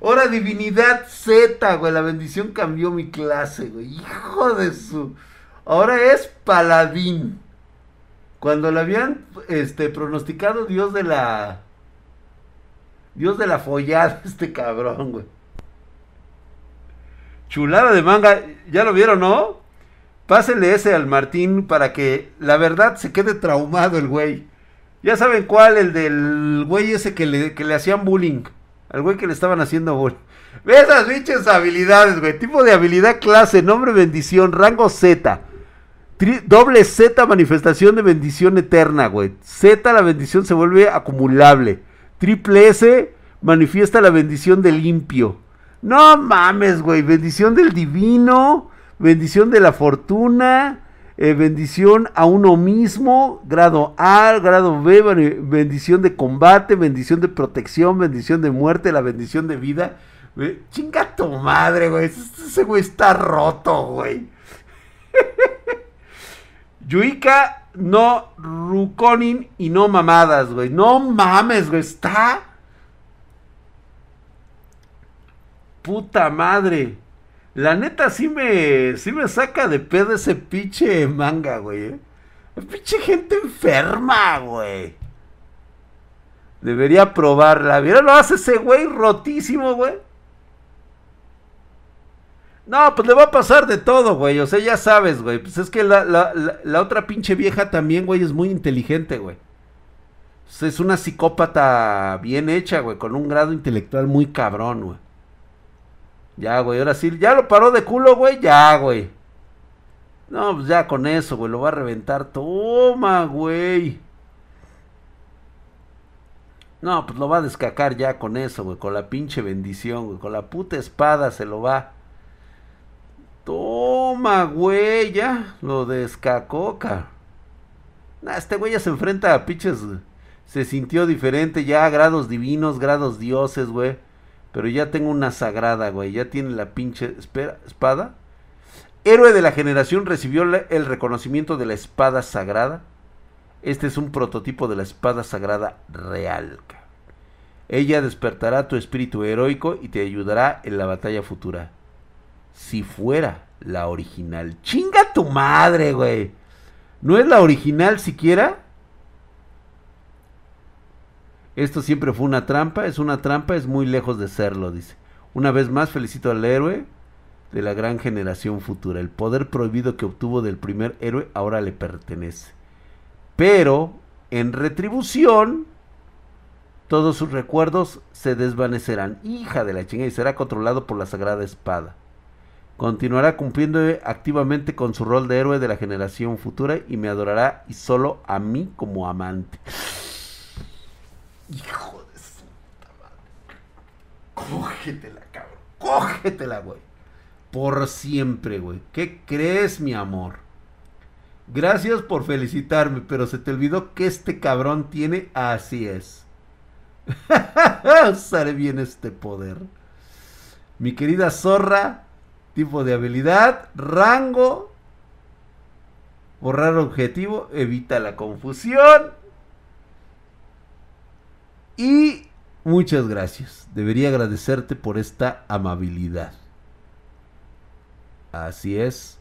güey. Divinidad Z, güey. La bendición cambió mi clase, güey. Hijo de su. Ahora es paladín. Cuando le habían este, pronosticado Dios de la. Dios de la follada, este cabrón, güey. Chulada de manga, ya lo vieron, ¿no? Pásenle ese al Martín para que la verdad se quede traumado el güey. Ya saben cuál, el del güey ese que le, que le hacían bullying. Al güey que le estaban haciendo bullying. Ve esas pinches habilidades, güey. Tipo de habilidad clase, nombre, bendición, rango Z. doble Z, manifestación de bendición eterna, güey. Z, la bendición se vuelve acumulable. Triple S, manifiesta la bendición de limpio. No mames, güey. Bendición del divino, bendición de la fortuna, eh, bendición a uno mismo, grado A, grado B, bendición de combate, bendición de protección, bendición de muerte, la bendición de vida. chinga tu madre, güey. Ese güey está roto, güey. Yuika, no Rukonin y no mamadas, güey. No mames, güey. Está puta madre. La neta sí me, sí me saca de pedo ese pinche manga, güey. ¿eh? Pinche gente enferma, güey. Debería probarla. ¿Vieron? Lo hace ese güey rotísimo, güey. No, pues le va a pasar de todo, güey. O sea, ya sabes, güey. Pues es que la, la, la, otra pinche vieja también, güey, es muy inteligente, güey. es una psicópata bien hecha, güey. Con un grado intelectual muy cabrón, güey. Ya, güey, ahora sí, ya lo paró de culo, güey, ya, güey. No, pues ya con eso, güey, lo va a reventar. Toma, güey. No, pues lo va a descacar ya con eso, güey. Con la pinche bendición, güey. Con la puta espada se lo va. Toma, güey, ya. Lo descacó, este güey ya se enfrenta a pinches. Se sintió diferente ya, grados divinos, grados dioses, güey. Pero ya tengo una sagrada, güey. Ya tiene la pinche espada. Héroe de la generación recibió el reconocimiento de la espada sagrada. Este es un prototipo de la espada sagrada real. Ella despertará tu espíritu heroico y te ayudará en la batalla futura. Si fuera la original. Chinga tu madre, güey. ¿No es la original siquiera? Esto siempre fue una trampa, es una trampa, es muy lejos de serlo, dice. Una vez más felicito al héroe de la gran generación futura. El poder prohibido que obtuvo del primer héroe ahora le pertenece. Pero, en retribución, todos sus recuerdos se desvanecerán. Hija de la chingada y será controlado por la sagrada espada. Continuará cumpliendo activamente con su rol de héroe de la generación futura y me adorará y solo a mí como amante. Hijo de su madre. Cógetela, cabrón. Cógetela, güey. Por siempre, güey. ¿Qué crees, mi amor? Gracias por felicitarme, pero se te olvidó que este cabrón tiene así es. Usaré bien este poder. Mi querida zorra, tipo de habilidad, rango, borrar objetivo, evita la confusión. Y muchas gracias. Debería agradecerte por esta amabilidad. Así es.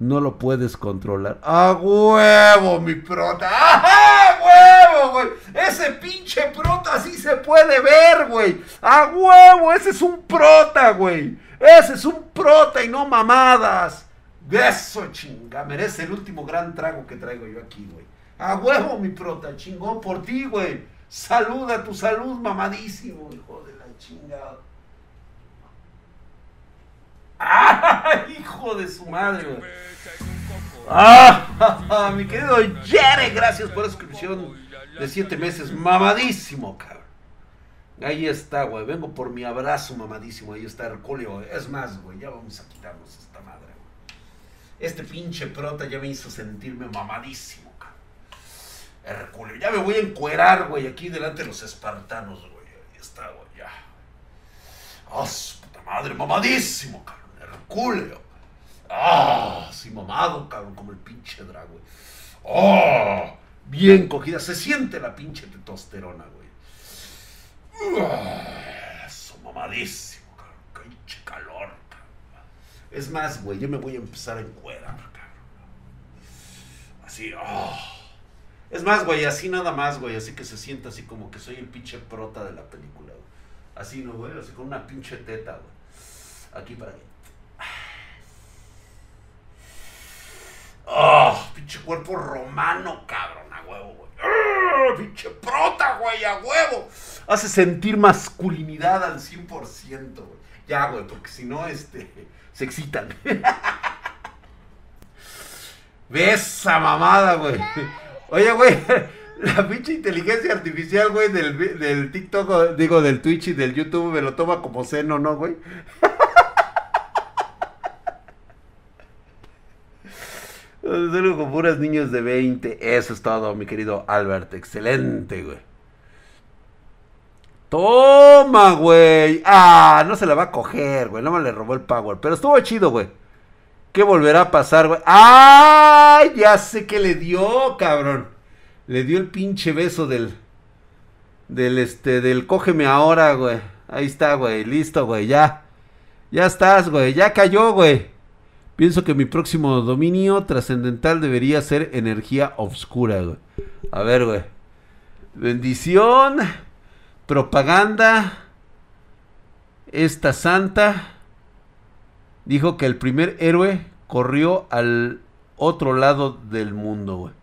No lo puedes controlar. ¡A huevo, mi prota! ¡Ajá, huevo, güey! Ese pinche prota sí se puede ver, güey. ¡A huevo! Ese es un prota, güey. Ese es un prota y no mamadas. Eso, chinga. Merece el último gran trago que traigo yo aquí, güey. ¡A huevo, mi prota! Chingón por ti, güey. Saluda tu salud, mamadísimo, hijo de la chingada. ¡Ah! Hijo de su madre, ¡Ah! Mi querido Jere, gracias por la suscripción de siete meses. Mamadísimo, cabrón. Ahí está, güey. Vengo por mi abrazo mamadísimo. Ahí está Herculeo. Es más, güey, ya vamos a quitarnos esta madre, güey. Este pinche prota ya me hizo sentirme mamadísimo. Herculeo. Ya me voy a encuerar, güey, aquí delante de los espartanos, güey. Ahí está, güey, ya. ¡Ah, puta madre! Mamadísimo, cabrón. Herculeo. ¡Ah! Sí, mamado, cabrón, como el pinche dragón. ¡Oh! Bien cogida. Se siente la pinche testosterona, güey. ¡Ah! Eso, mamadísimo, cabrón. Pinche calor, cabrón. Es más, güey, yo me voy a empezar a encuerar, cabrón. Así, ¡oh! Es más, güey, así nada más, güey. Así que se sienta así como que soy el pinche prota de la película, güey. Así, ¿no, güey? Así con una pinche teta, güey. Aquí para aquí. ¡Oh! Pinche cuerpo romano, cabrón, a huevo, güey. ¡Oh! Pinche prota, güey, a huevo. Hace sentir masculinidad al 100%, güey. Ya, güey, porque si no, este, se excitan. ¿Ves esa mamada, güey? Oye, güey, la pinche inteligencia artificial, güey, del, del TikTok, digo, del Twitch y del YouTube me lo toma como seno, ¿no, güey? Solo con puras niños de 20. Eso es todo, mi querido Albert. Excelente, güey. Toma, güey. Ah, no se la va a coger, güey. No me le robó el power. Pero estuvo chido, güey. ¿Qué volverá a pasar, güey? ¡Ah! Ya sé que le dio, cabrón. Le dio el pinche beso del. Del este. Del cógeme ahora, güey. Ahí está, güey. Listo, güey. Ya. Ya estás, güey. Ya cayó, güey. Pienso que mi próximo dominio trascendental debería ser energía oscura, güey. A ver, güey. Bendición. Propaganda. Esta santa dijo que el primer héroe corrió al otro lado del mundo, güey.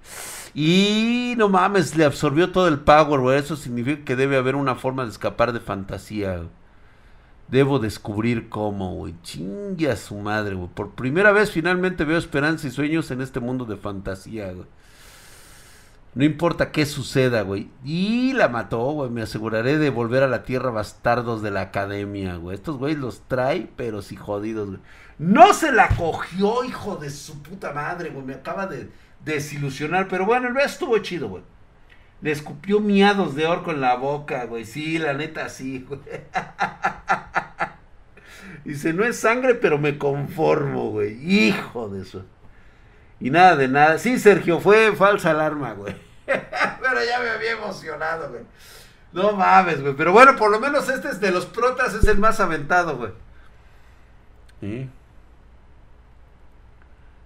Y no mames, le absorbió todo el power, güey. Eso significa que debe haber una forma de escapar de fantasía. Debo descubrir cómo, güey. Chingue a su madre, güey. Por primera vez finalmente veo esperanza y sueños en este mundo de fantasía, güey. No importa qué suceda, güey. Y la mató, güey. Me aseguraré de volver a la tierra bastardos de la academia, güey. Estos güeyes los trae, pero sí jodidos, güey. No se la cogió, hijo de su puta madre, güey. Me acaba de desilusionar. Pero bueno, el resto estuvo chido, güey. Le escupió miados de orco en la boca, güey. Sí, la neta, sí, güey. Dice, no es sangre, pero me conformo, güey. Hijo de eso. Y nada de nada. Sí, Sergio, fue falsa alarma, güey. pero ya me había emocionado, güey. No mames, güey. Pero bueno, por lo menos este es de los protas, es el más aventado, güey. ¿Sí?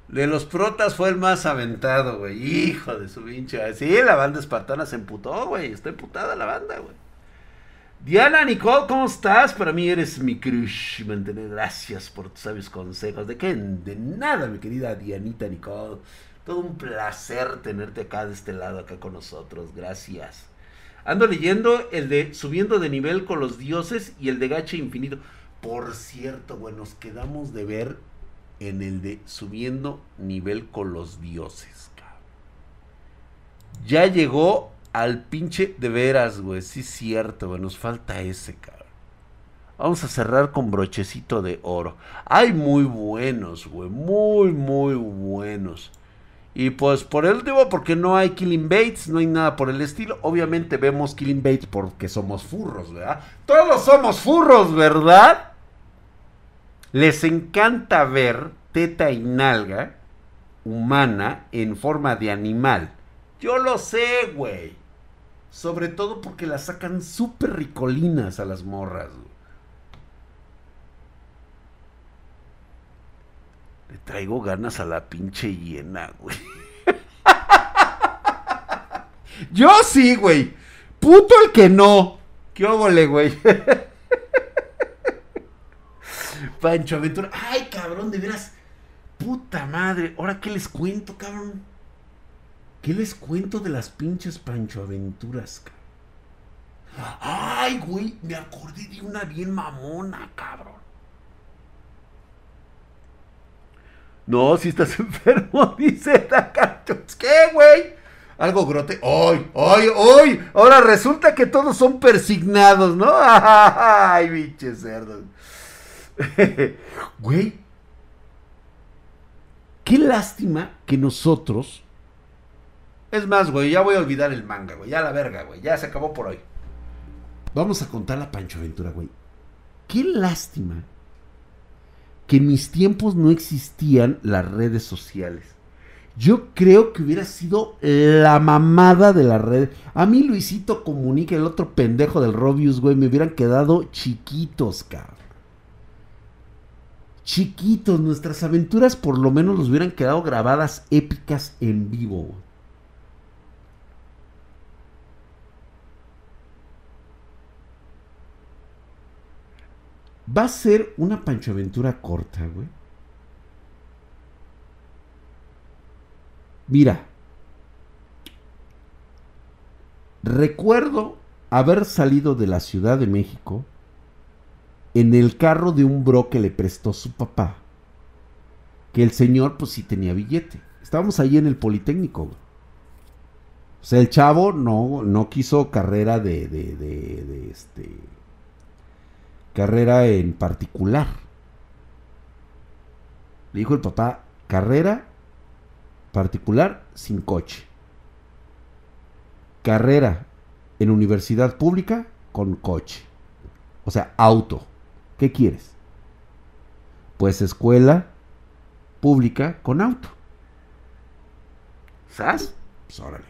De los protas fue el más aventado, güey. Hijo de su pinche. Sí, la banda espartana se emputó, güey. Está emputada la banda, güey. Diana Nicole, ¿cómo estás? Para mí eres mi crush. Mantener gracias por tus sabios consejos. ¿De qué? De nada, mi querida Dianita Nicole. Todo un placer tenerte acá de este lado, acá con nosotros. Gracias. Ando leyendo el de Subiendo de nivel con los dioses y el de Gacha Infinito. Por cierto, güey, nos quedamos de ver en el de Subiendo nivel con los dioses. Cabrón. Ya llegó al pinche de veras, güey. Sí, cierto, güey. Nos falta ese, cabrón. Vamos a cerrar con brochecito de oro. Hay muy buenos, güey. Muy, muy buenos. Y pues por el último, porque no hay Killing Bates, no hay nada por el estilo. Obviamente vemos Killing Bates porque somos furros, ¿verdad? Todos somos furros, ¿verdad? Les encanta ver teta y nalga humana en forma de animal. Yo lo sé, güey. Sobre todo porque las sacan súper ricolinas a las morras. Le traigo ganas a la pinche hiena, güey. Yo sí, güey. Puto el que no. ¿Qué óvole, güey? Pancho Aventura. Ay, cabrón, de veras. Puta madre. ¿Ahora qué les cuento, cabrón? ¿Qué les cuento de las pinches Pancho Aventuras? Ay, güey, me acordé de una bien mamona, cabrón. No, si estás enfermo, dice Takachos. ¿Qué, güey? Algo grote. ¡Ay, ay, ay! Ahora resulta que todos son persignados, ¿no? ¡Ay, biches cerdos! güey, qué lástima que nosotros es más, güey, ya voy a olvidar el manga, güey. Ya la verga, güey. Ya se acabó por hoy. Vamos a contar la Pancho Aventura, güey. Qué lástima que en mis tiempos no existían las redes sociales. Yo creo que hubiera sido la mamada de la red. A mí Luisito Comunica, el otro pendejo del Robius, güey, me hubieran quedado chiquitos, cabrón. Chiquitos, nuestras aventuras por lo menos nos hubieran quedado grabadas épicas en vivo, Va a ser una Pancho Aventura corta, güey. Mira. Recuerdo haber salido de la Ciudad de México en el carro de un bro que le prestó su papá. Que el señor, pues sí tenía billete. Estábamos ahí en el Politécnico, güey. O sea, el chavo no, no quiso carrera de, de, de, de este carrera en particular. Le dijo el papá, carrera particular sin coche. Carrera en universidad pública con coche. O sea, auto. ¿Qué quieres? Pues escuela pública con auto. ¿Sabes? Pues órale.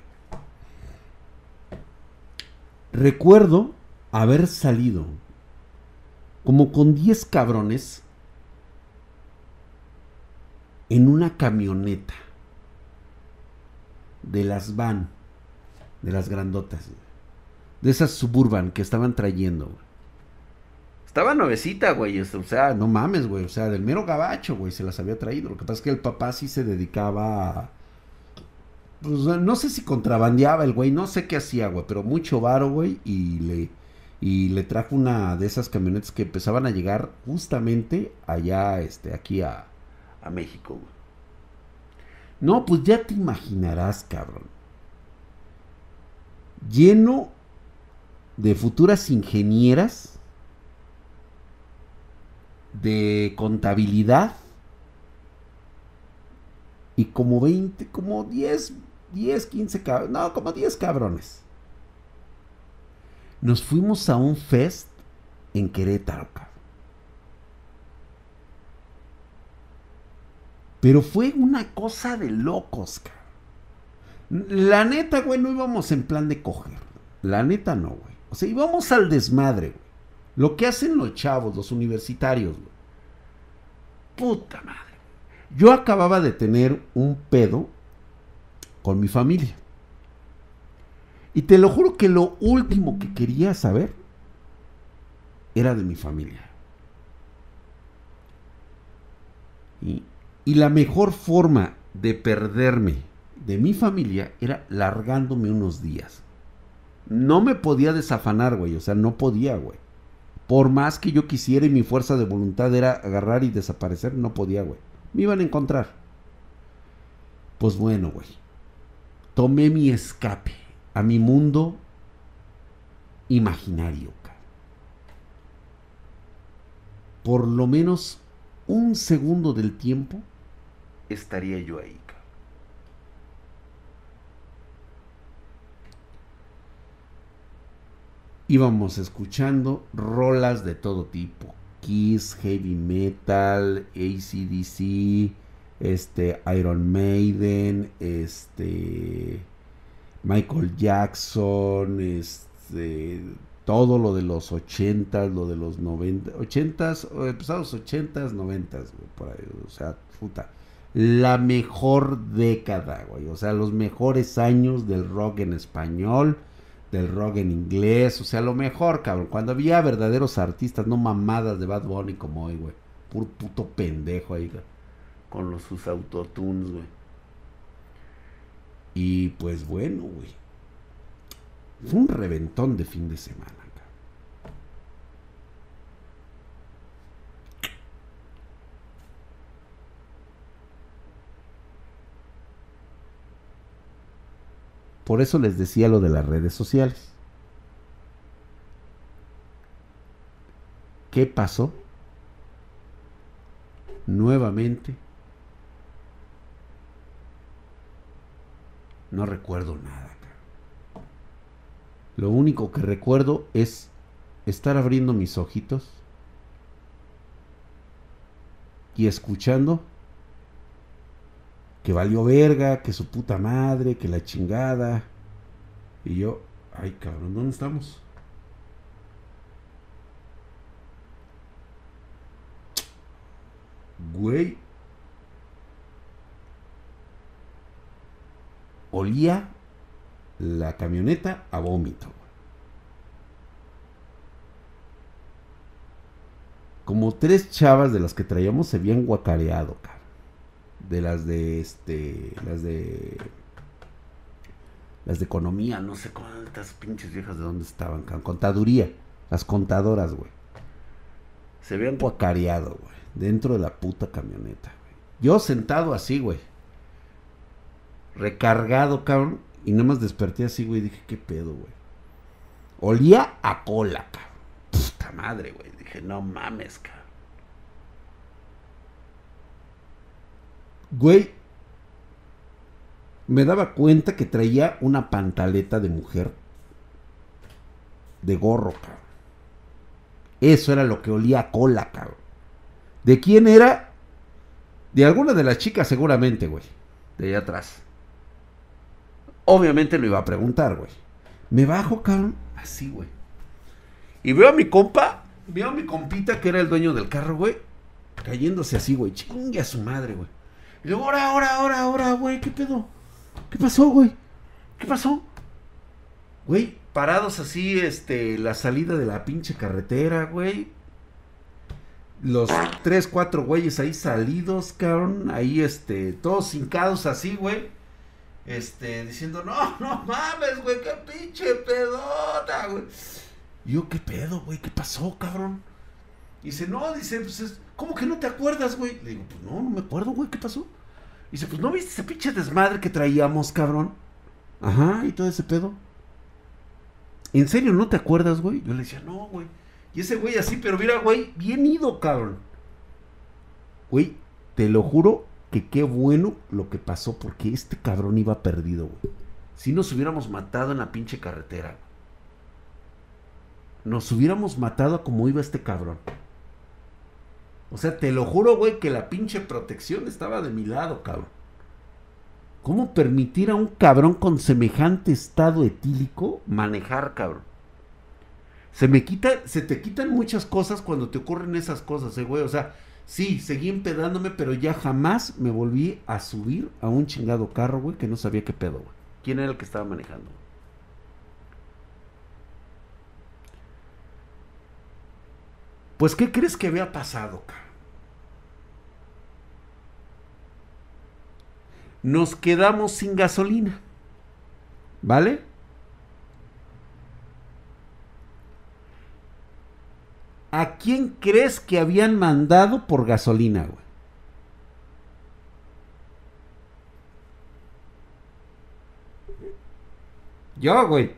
Recuerdo haber salido como con 10 cabrones en una camioneta de las van, de las grandotas, de esas suburban que estaban trayendo. Estaba nuevecita, güey, o sea, no mames, güey, o sea, del mero gabacho, güey, se las había traído. Lo que pasa es que el papá sí se dedicaba a... Pues no sé si contrabandeaba el güey, no sé qué hacía, güey, pero mucho varo, güey, y le y le trajo una de esas camionetas que empezaban a llegar justamente allá, este, aquí a, a México. No, pues ya te imaginarás, cabrón. lleno de futuras ingenieras de contabilidad y como 20, como 10, 10, 15 cabrones, no, como 10 cabrones. Nos fuimos a un fest en Querétaro. Pero fue una cosa de locos, cabrón. La neta, güey, no íbamos en plan de coger. La neta no, güey. O sea, íbamos al desmadre, güey. Lo que hacen los chavos, los universitarios, güey. Puta madre. Yo acababa de tener un pedo con mi familia. Y te lo juro que lo último que quería saber era de mi familia. Y, la mejor forma de perderme de mi familia era largándome unos días. No me podía desafanar, güey. O sea, no podía, güey. Por más que yo quisiera y mi fuerza de voluntad era agarrar y desaparecer, no podía, güey. Me iban a encontrar. Pues bueno, güey. Tomé mi escape a mi mundo imaginario. Por lo menos un segundo del tiempo estaría yo ahí. íbamos escuchando rolas de todo tipo. Kiss, heavy metal, ACDC, este, Iron Maiden, este, Michael Jackson, este, todo lo de los 80 lo de los 90, 80s, empezados 80s, 90s, por ahí, o sea, puta. La mejor década, güey, o sea, los mejores años del rock en español del rock en inglés, o sea, lo mejor, cabrón. Cuando había verdaderos artistas, no mamadas de Bad Bunny como hoy, güey. Puro puto pendejo ahí, Con los sus autotunes, güey. Y pues bueno, güey. Fue un reventón de fin de semana. Por eso les decía lo de las redes sociales. ¿Qué pasó? Nuevamente. No recuerdo nada. Lo único que recuerdo es estar abriendo mis ojitos y escuchando que valió verga, que su puta madre, que la chingada. Y yo, ay cabrón, ¿dónde estamos? Güey. Olía la camioneta a vómito. Como tres chavas de las que traíamos se habían guacareado, cabrón de las de este, las de las de economía, no sé cuántas pinches viejas de dónde estaban, contaduría, las contadoras, güey. Se habían guacareado, güey, dentro de la puta camioneta. Yo sentado así, güey. Recargado, cabrón, y nada más desperté así, güey, dije, ¿qué pedo, güey? Olía a cola, cabrón. Puta madre, güey. Dije, no mames, cabrón. Güey, me daba cuenta que traía una pantaleta de mujer de gorro, cabrón. Eso era lo que olía a cola, cabrón. ¿De quién era? De alguna de las chicas seguramente, güey. De allá atrás. Obviamente lo iba a preguntar, güey. Me bajo, cabrón. Así, güey. Y veo a mi compa. Veo a mi compita que era el dueño del carro, güey. Cayéndose así, güey. Chingue a su madre, güey. Y luego, ahora, ahora, ahora, ahora, güey, ¿qué pedo? ¿Qué pasó, güey? ¿Qué pasó? Güey, parados así, este, la salida de la pinche carretera, güey. Los tres, cuatro güeyes ahí salidos, cabrón. Ahí, este, todos hincados así, güey. Este, diciendo, no, no mames, güey, qué pinche pedota, güey. yo, ¿qué pedo, güey? ¿Qué pasó, cabrón? Y dice, no, dice, pues es, ¿cómo que no te acuerdas, güey? Le digo, pues no, no me acuerdo, güey, ¿qué pasó? Y dice, pues no viste ese pinche desmadre que traíamos, cabrón. Ajá, y todo ese pedo. ¿En serio no te acuerdas, güey? Yo le decía, no, güey. Y ese güey así, pero mira, güey, bien ido, cabrón. Güey, te lo juro que qué bueno lo que pasó porque este cabrón iba perdido, güey. Si nos hubiéramos matado en la pinche carretera. Nos hubiéramos matado como iba este cabrón. O sea, te lo juro, güey, que la pinche protección estaba de mi lado, cabrón. ¿Cómo permitir a un cabrón con semejante estado etílico manejar, cabrón? Se me quita, se te quitan muchas cosas cuando te ocurren esas cosas, eh, güey. O sea, sí, seguí empedándome, pero ya jamás me volví a subir a un chingado carro, güey, que no sabía qué pedo, güey. ¿Quién era el que estaba manejando? Pues, ¿qué crees que había pasado, cabrón? nos quedamos sin gasolina. ¿Vale? ¿A quién crees que habían mandado por gasolina, güey? Yo, güey.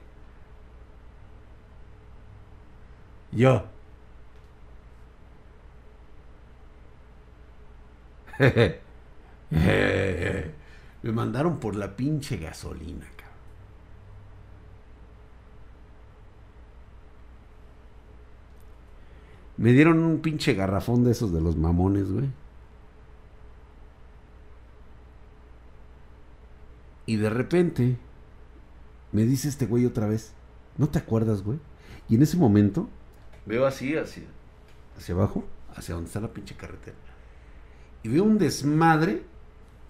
Yo. Me mandaron por la pinche gasolina, Me dieron un pinche garrafón de esos de los mamones, güey. Y de repente me dice este güey otra vez, ¿no te acuerdas, güey? Y en ese momento veo así, hacia, hacia abajo, hacia donde está la pinche carretera. Y veo un desmadre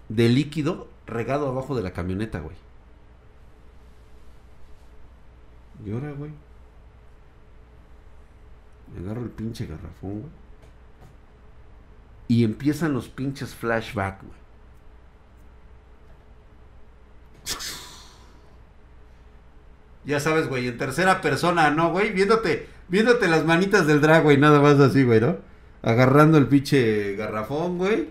de líquido regado abajo de la camioneta, güey. Y ahora, güey. Agarro el pinche garrafón, güey. Y empiezan los pinches flashback, güey. Ya sabes, güey, en tercera persona, ¿no, güey? Viéndote, viéndote las manitas del drag, güey, nada más así, güey, ¿no? Agarrando el pinche garrafón, güey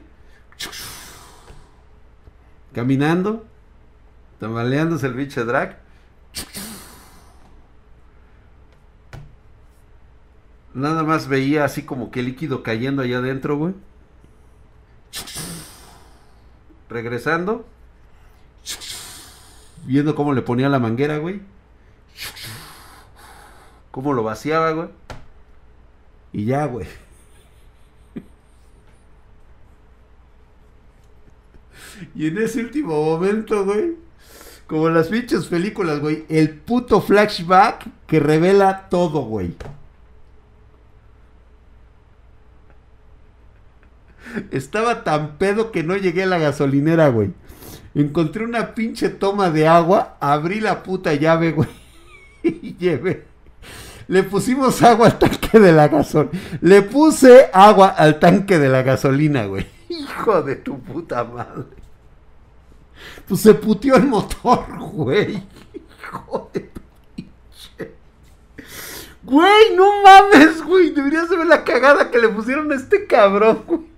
caminando, tambaleándose el bicho drag. Nada más veía así como que líquido cayendo allá adentro, güey. Regresando. Viendo cómo le ponía la manguera, güey. Cómo lo vaciaba, güey. Y ya, güey. Y en ese último momento, güey, como las pinches películas, güey, el puto flashback que revela todo, güey. Estaba tan pedo que no llegué a la gasolinera, güey. Encontré una pinche toma de agua, abrí la puta llave, güey, y llevé. Le pusimos agua al tanque de la gasolina. Le puse agua al tanque de la gasolina, güey. Hijo de tu puta madre. Pues se putió el motor, güey. Hijo de pinche. Güey, no mames, güey. Deberías ver la cagada que le pusieron a este cabrón, güey.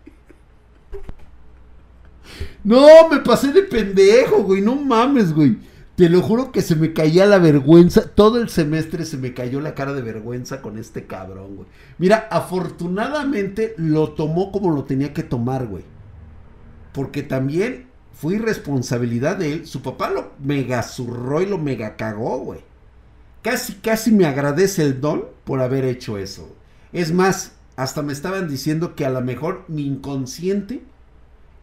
No, me pasé de pendejo, güey. No mames, güey. Te lo juro que se me caía la vergüenza. Todo el semestre se me cayó la cara de vergüenza con este cabrón, güey. Mira, afortunadamente lo tomó como lo tenía que tomar, güey. Porque también fue irresponsabilidad de él. Su papá lo mega zurró y lo mega cagó, güey. Casi, casi me agradece el don por haber hecho eso. Es más, hasta me estaban diciendo que a lo mejor mi inconsciente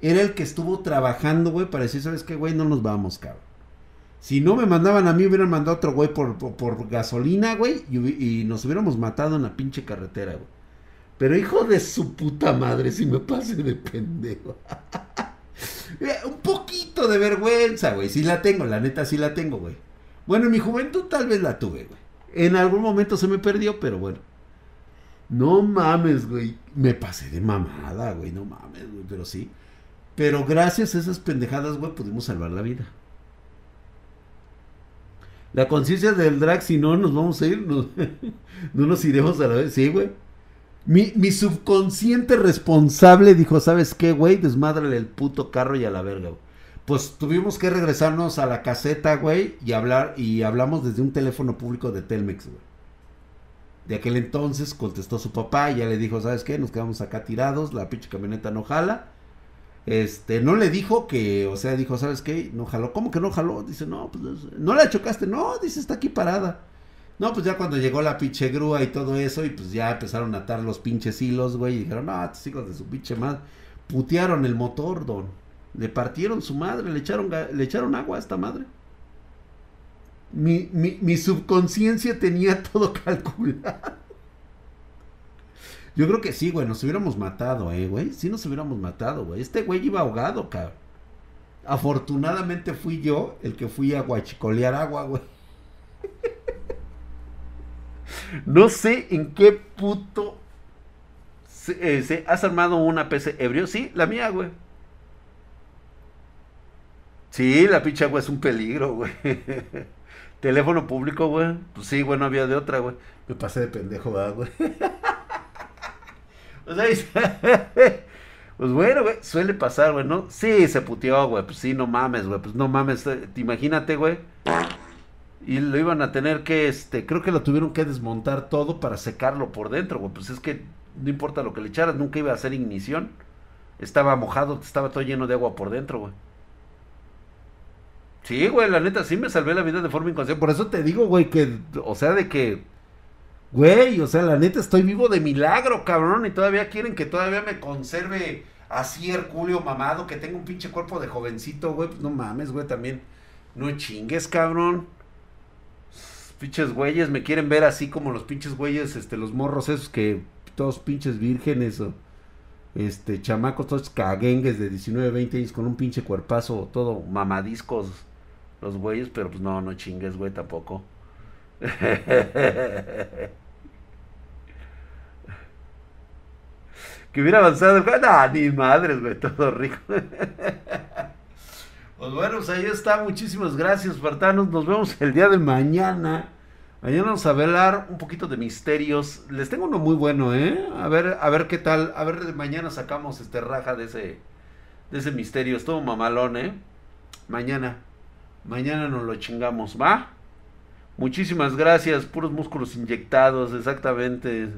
era el que estuvo trabajando, güey, para decir, ¿sabes qué, güey? No nos vamos, cabrón. Si no me mandaban a mí, hubieran mandado otro güey por, por, gasolina, güey, y, y, nos hubiéramos matado en la pinche carretera, güey. Pero hijo de su puta madre, si me pase de pendejo. Eh, un poquito de vergüenza, güey. Sí la tengo, la neta sí la tengo, güey. Bueno, en mi juventud tal vez la tuve, güey. En algún momento se me perdió, pero bueno. No mames, güey. Me pasé de mamada, güey. No mames, güey. Pero sí. Pero gracias a esas pendejadas, güey, pudimos salvar la vida. La conciencia del drag, si no, nos vamos a ir. no nos iremos a la vez. Sí, güey. Mi, subconsciente responsable dijo, ¿sabes qué, güey? Desmádrale el puto carro y a la verga, güey. Pues tuvimos que regresarnos a la caseta, güey, y hablar, y hablamos desde un teléfono público de Telmex, güey. De aquel entonces contestó su papá y ya le dijo, ¿sabes qué? Nos quedamos acá tirados, la pinche camioneta no jala. Este, no le dijo que, o sea, dijo, ¿sabes qué? No jaló. ¿Cómo que no jaló? Dice, no, pues no la chocaste. No, dice, está aquí parada. No, pues ya cuando llegó la pinche grúa y todo eso, y pues ya empezaron a atar los pinches hilos, güey, y dijeron, no, estos hijos de su pinche madre. Putearon el motor, don. Le partieron su madre, le echaron, le echaron agua a esta madre. Mi, mi, mi subconsciencia tenía todo calculado. Yo creo que sí, güey, nos hubiéramos matado, eh, güey. Sí nos hubiéramos matado, güey. Este güey iba ahogado, cabrón. Afortunadamente fui yo el que fui a guachicolear agua, güey. no sé en qué puto se, eh, has armado una PC ebrio. Sí, la mía, güey. Sí, la pinche agua es un peligro, güey. Teléfono público, güey. Pues sí, güey, no había de otra, güey. Me pasé de pendejo, güey. pues bueno, güey, suele pasar, güey, ¿no? Sí, se puteó, güey, pues sí, no mames, güey, pues no mames, eh, imagínate, güey. Y lo iban a tener que, este, creo que lo tuvieron que desmontar todo para secarlo por dentro, güey. Pues es que no importa lo que le echaras, nunca iba a hacer ignición. Estaba mojado, estaba todo lleno de agua por dentro, güey. Sí, güey, la neta, sí me salvé la vida de forma inconsciente. Por eso te digo, güey, que, o sea, de que Güey, o sea, la neta estoy vivo de milagro, cabrón. Y todavía quieren que todavía me conserve así Herculio mamado, que tenga un pinche cuerpo de jovencito, güey. Pues no mames, güey, también. No chingues, cabrón. Pinches güeyes me quieren ver así como los pinches güeyes, este, los morros esos que todos pinches vírgenes o este, chamacos todos caguengues de 19, 20 años con un pinche cuerpazo todo mamadiscos los güeyes, pero pues no, no chingues, güey, tampoco. que hubiera avanzado el No, ni madres, güey, todo rico. pues bueno, pues ahí está. Muchísimas gracias, Spartanos. Nos vemos el día de mañana. Mañana vamos a hablar un poquito de misterios. Les tengo uno muy bueno, ¿eh? A ver, a ver qué tal. A ver, mañana sacamos este raja de ese, de ese misterio. Estuvo mamalón, ¿eh? Mañana. Mañana nos lo chingamos, ¿va? Muchísimas gracias, puros músculos inyectados, exactamente.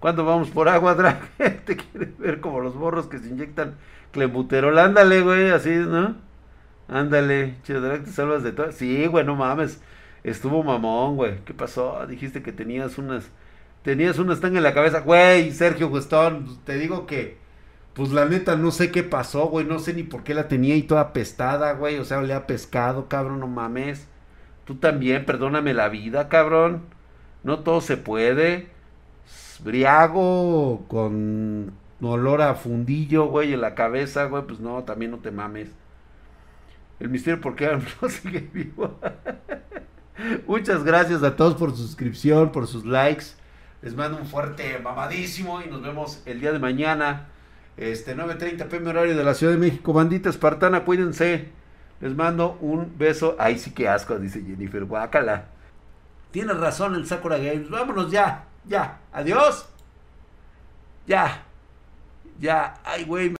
¿Cuándo vamos por agua, Drag? Te quiere ver como los borros que se inyectan clembuterol. Ándale, güey, así, ¿no? Ándale, chido, Drag, te salvas de todo. Sí, güey, no mames. Estuvo mamón, güey. ¿Qué pasó? Dijiste que tenías unas. Tenías una estanga en la cabeza. Güey, Sergio Gustón, pues, te digo que. Pues la neta, no sé qué pasó, güey. No sé ni por qué la tenía ahí toda pestada, güey. O sea, le ha pescado, cabrón, no mames. Tú también, perdóname la vida, cabrón. No todo se puede briago con olor a fundillo, güey, en la cabeza, güey, pues no, también no te mames. El misterio por qué no sigue vivo. Muchas gracias a todos por su suscripción, por sus likes. Les mando un fuerte mamadísimo y nos vemos el día de mañana. Este 9:30 pm horario de la Ciudad de México. Bandita espartana, cuídense. Les mando un beso. Ay, sí que asco, dice Jennifer. Guácala. Tienes razón el Sakura Games. Vámonos ya. Ya, adiós. Ya. Ya. Ay, güey.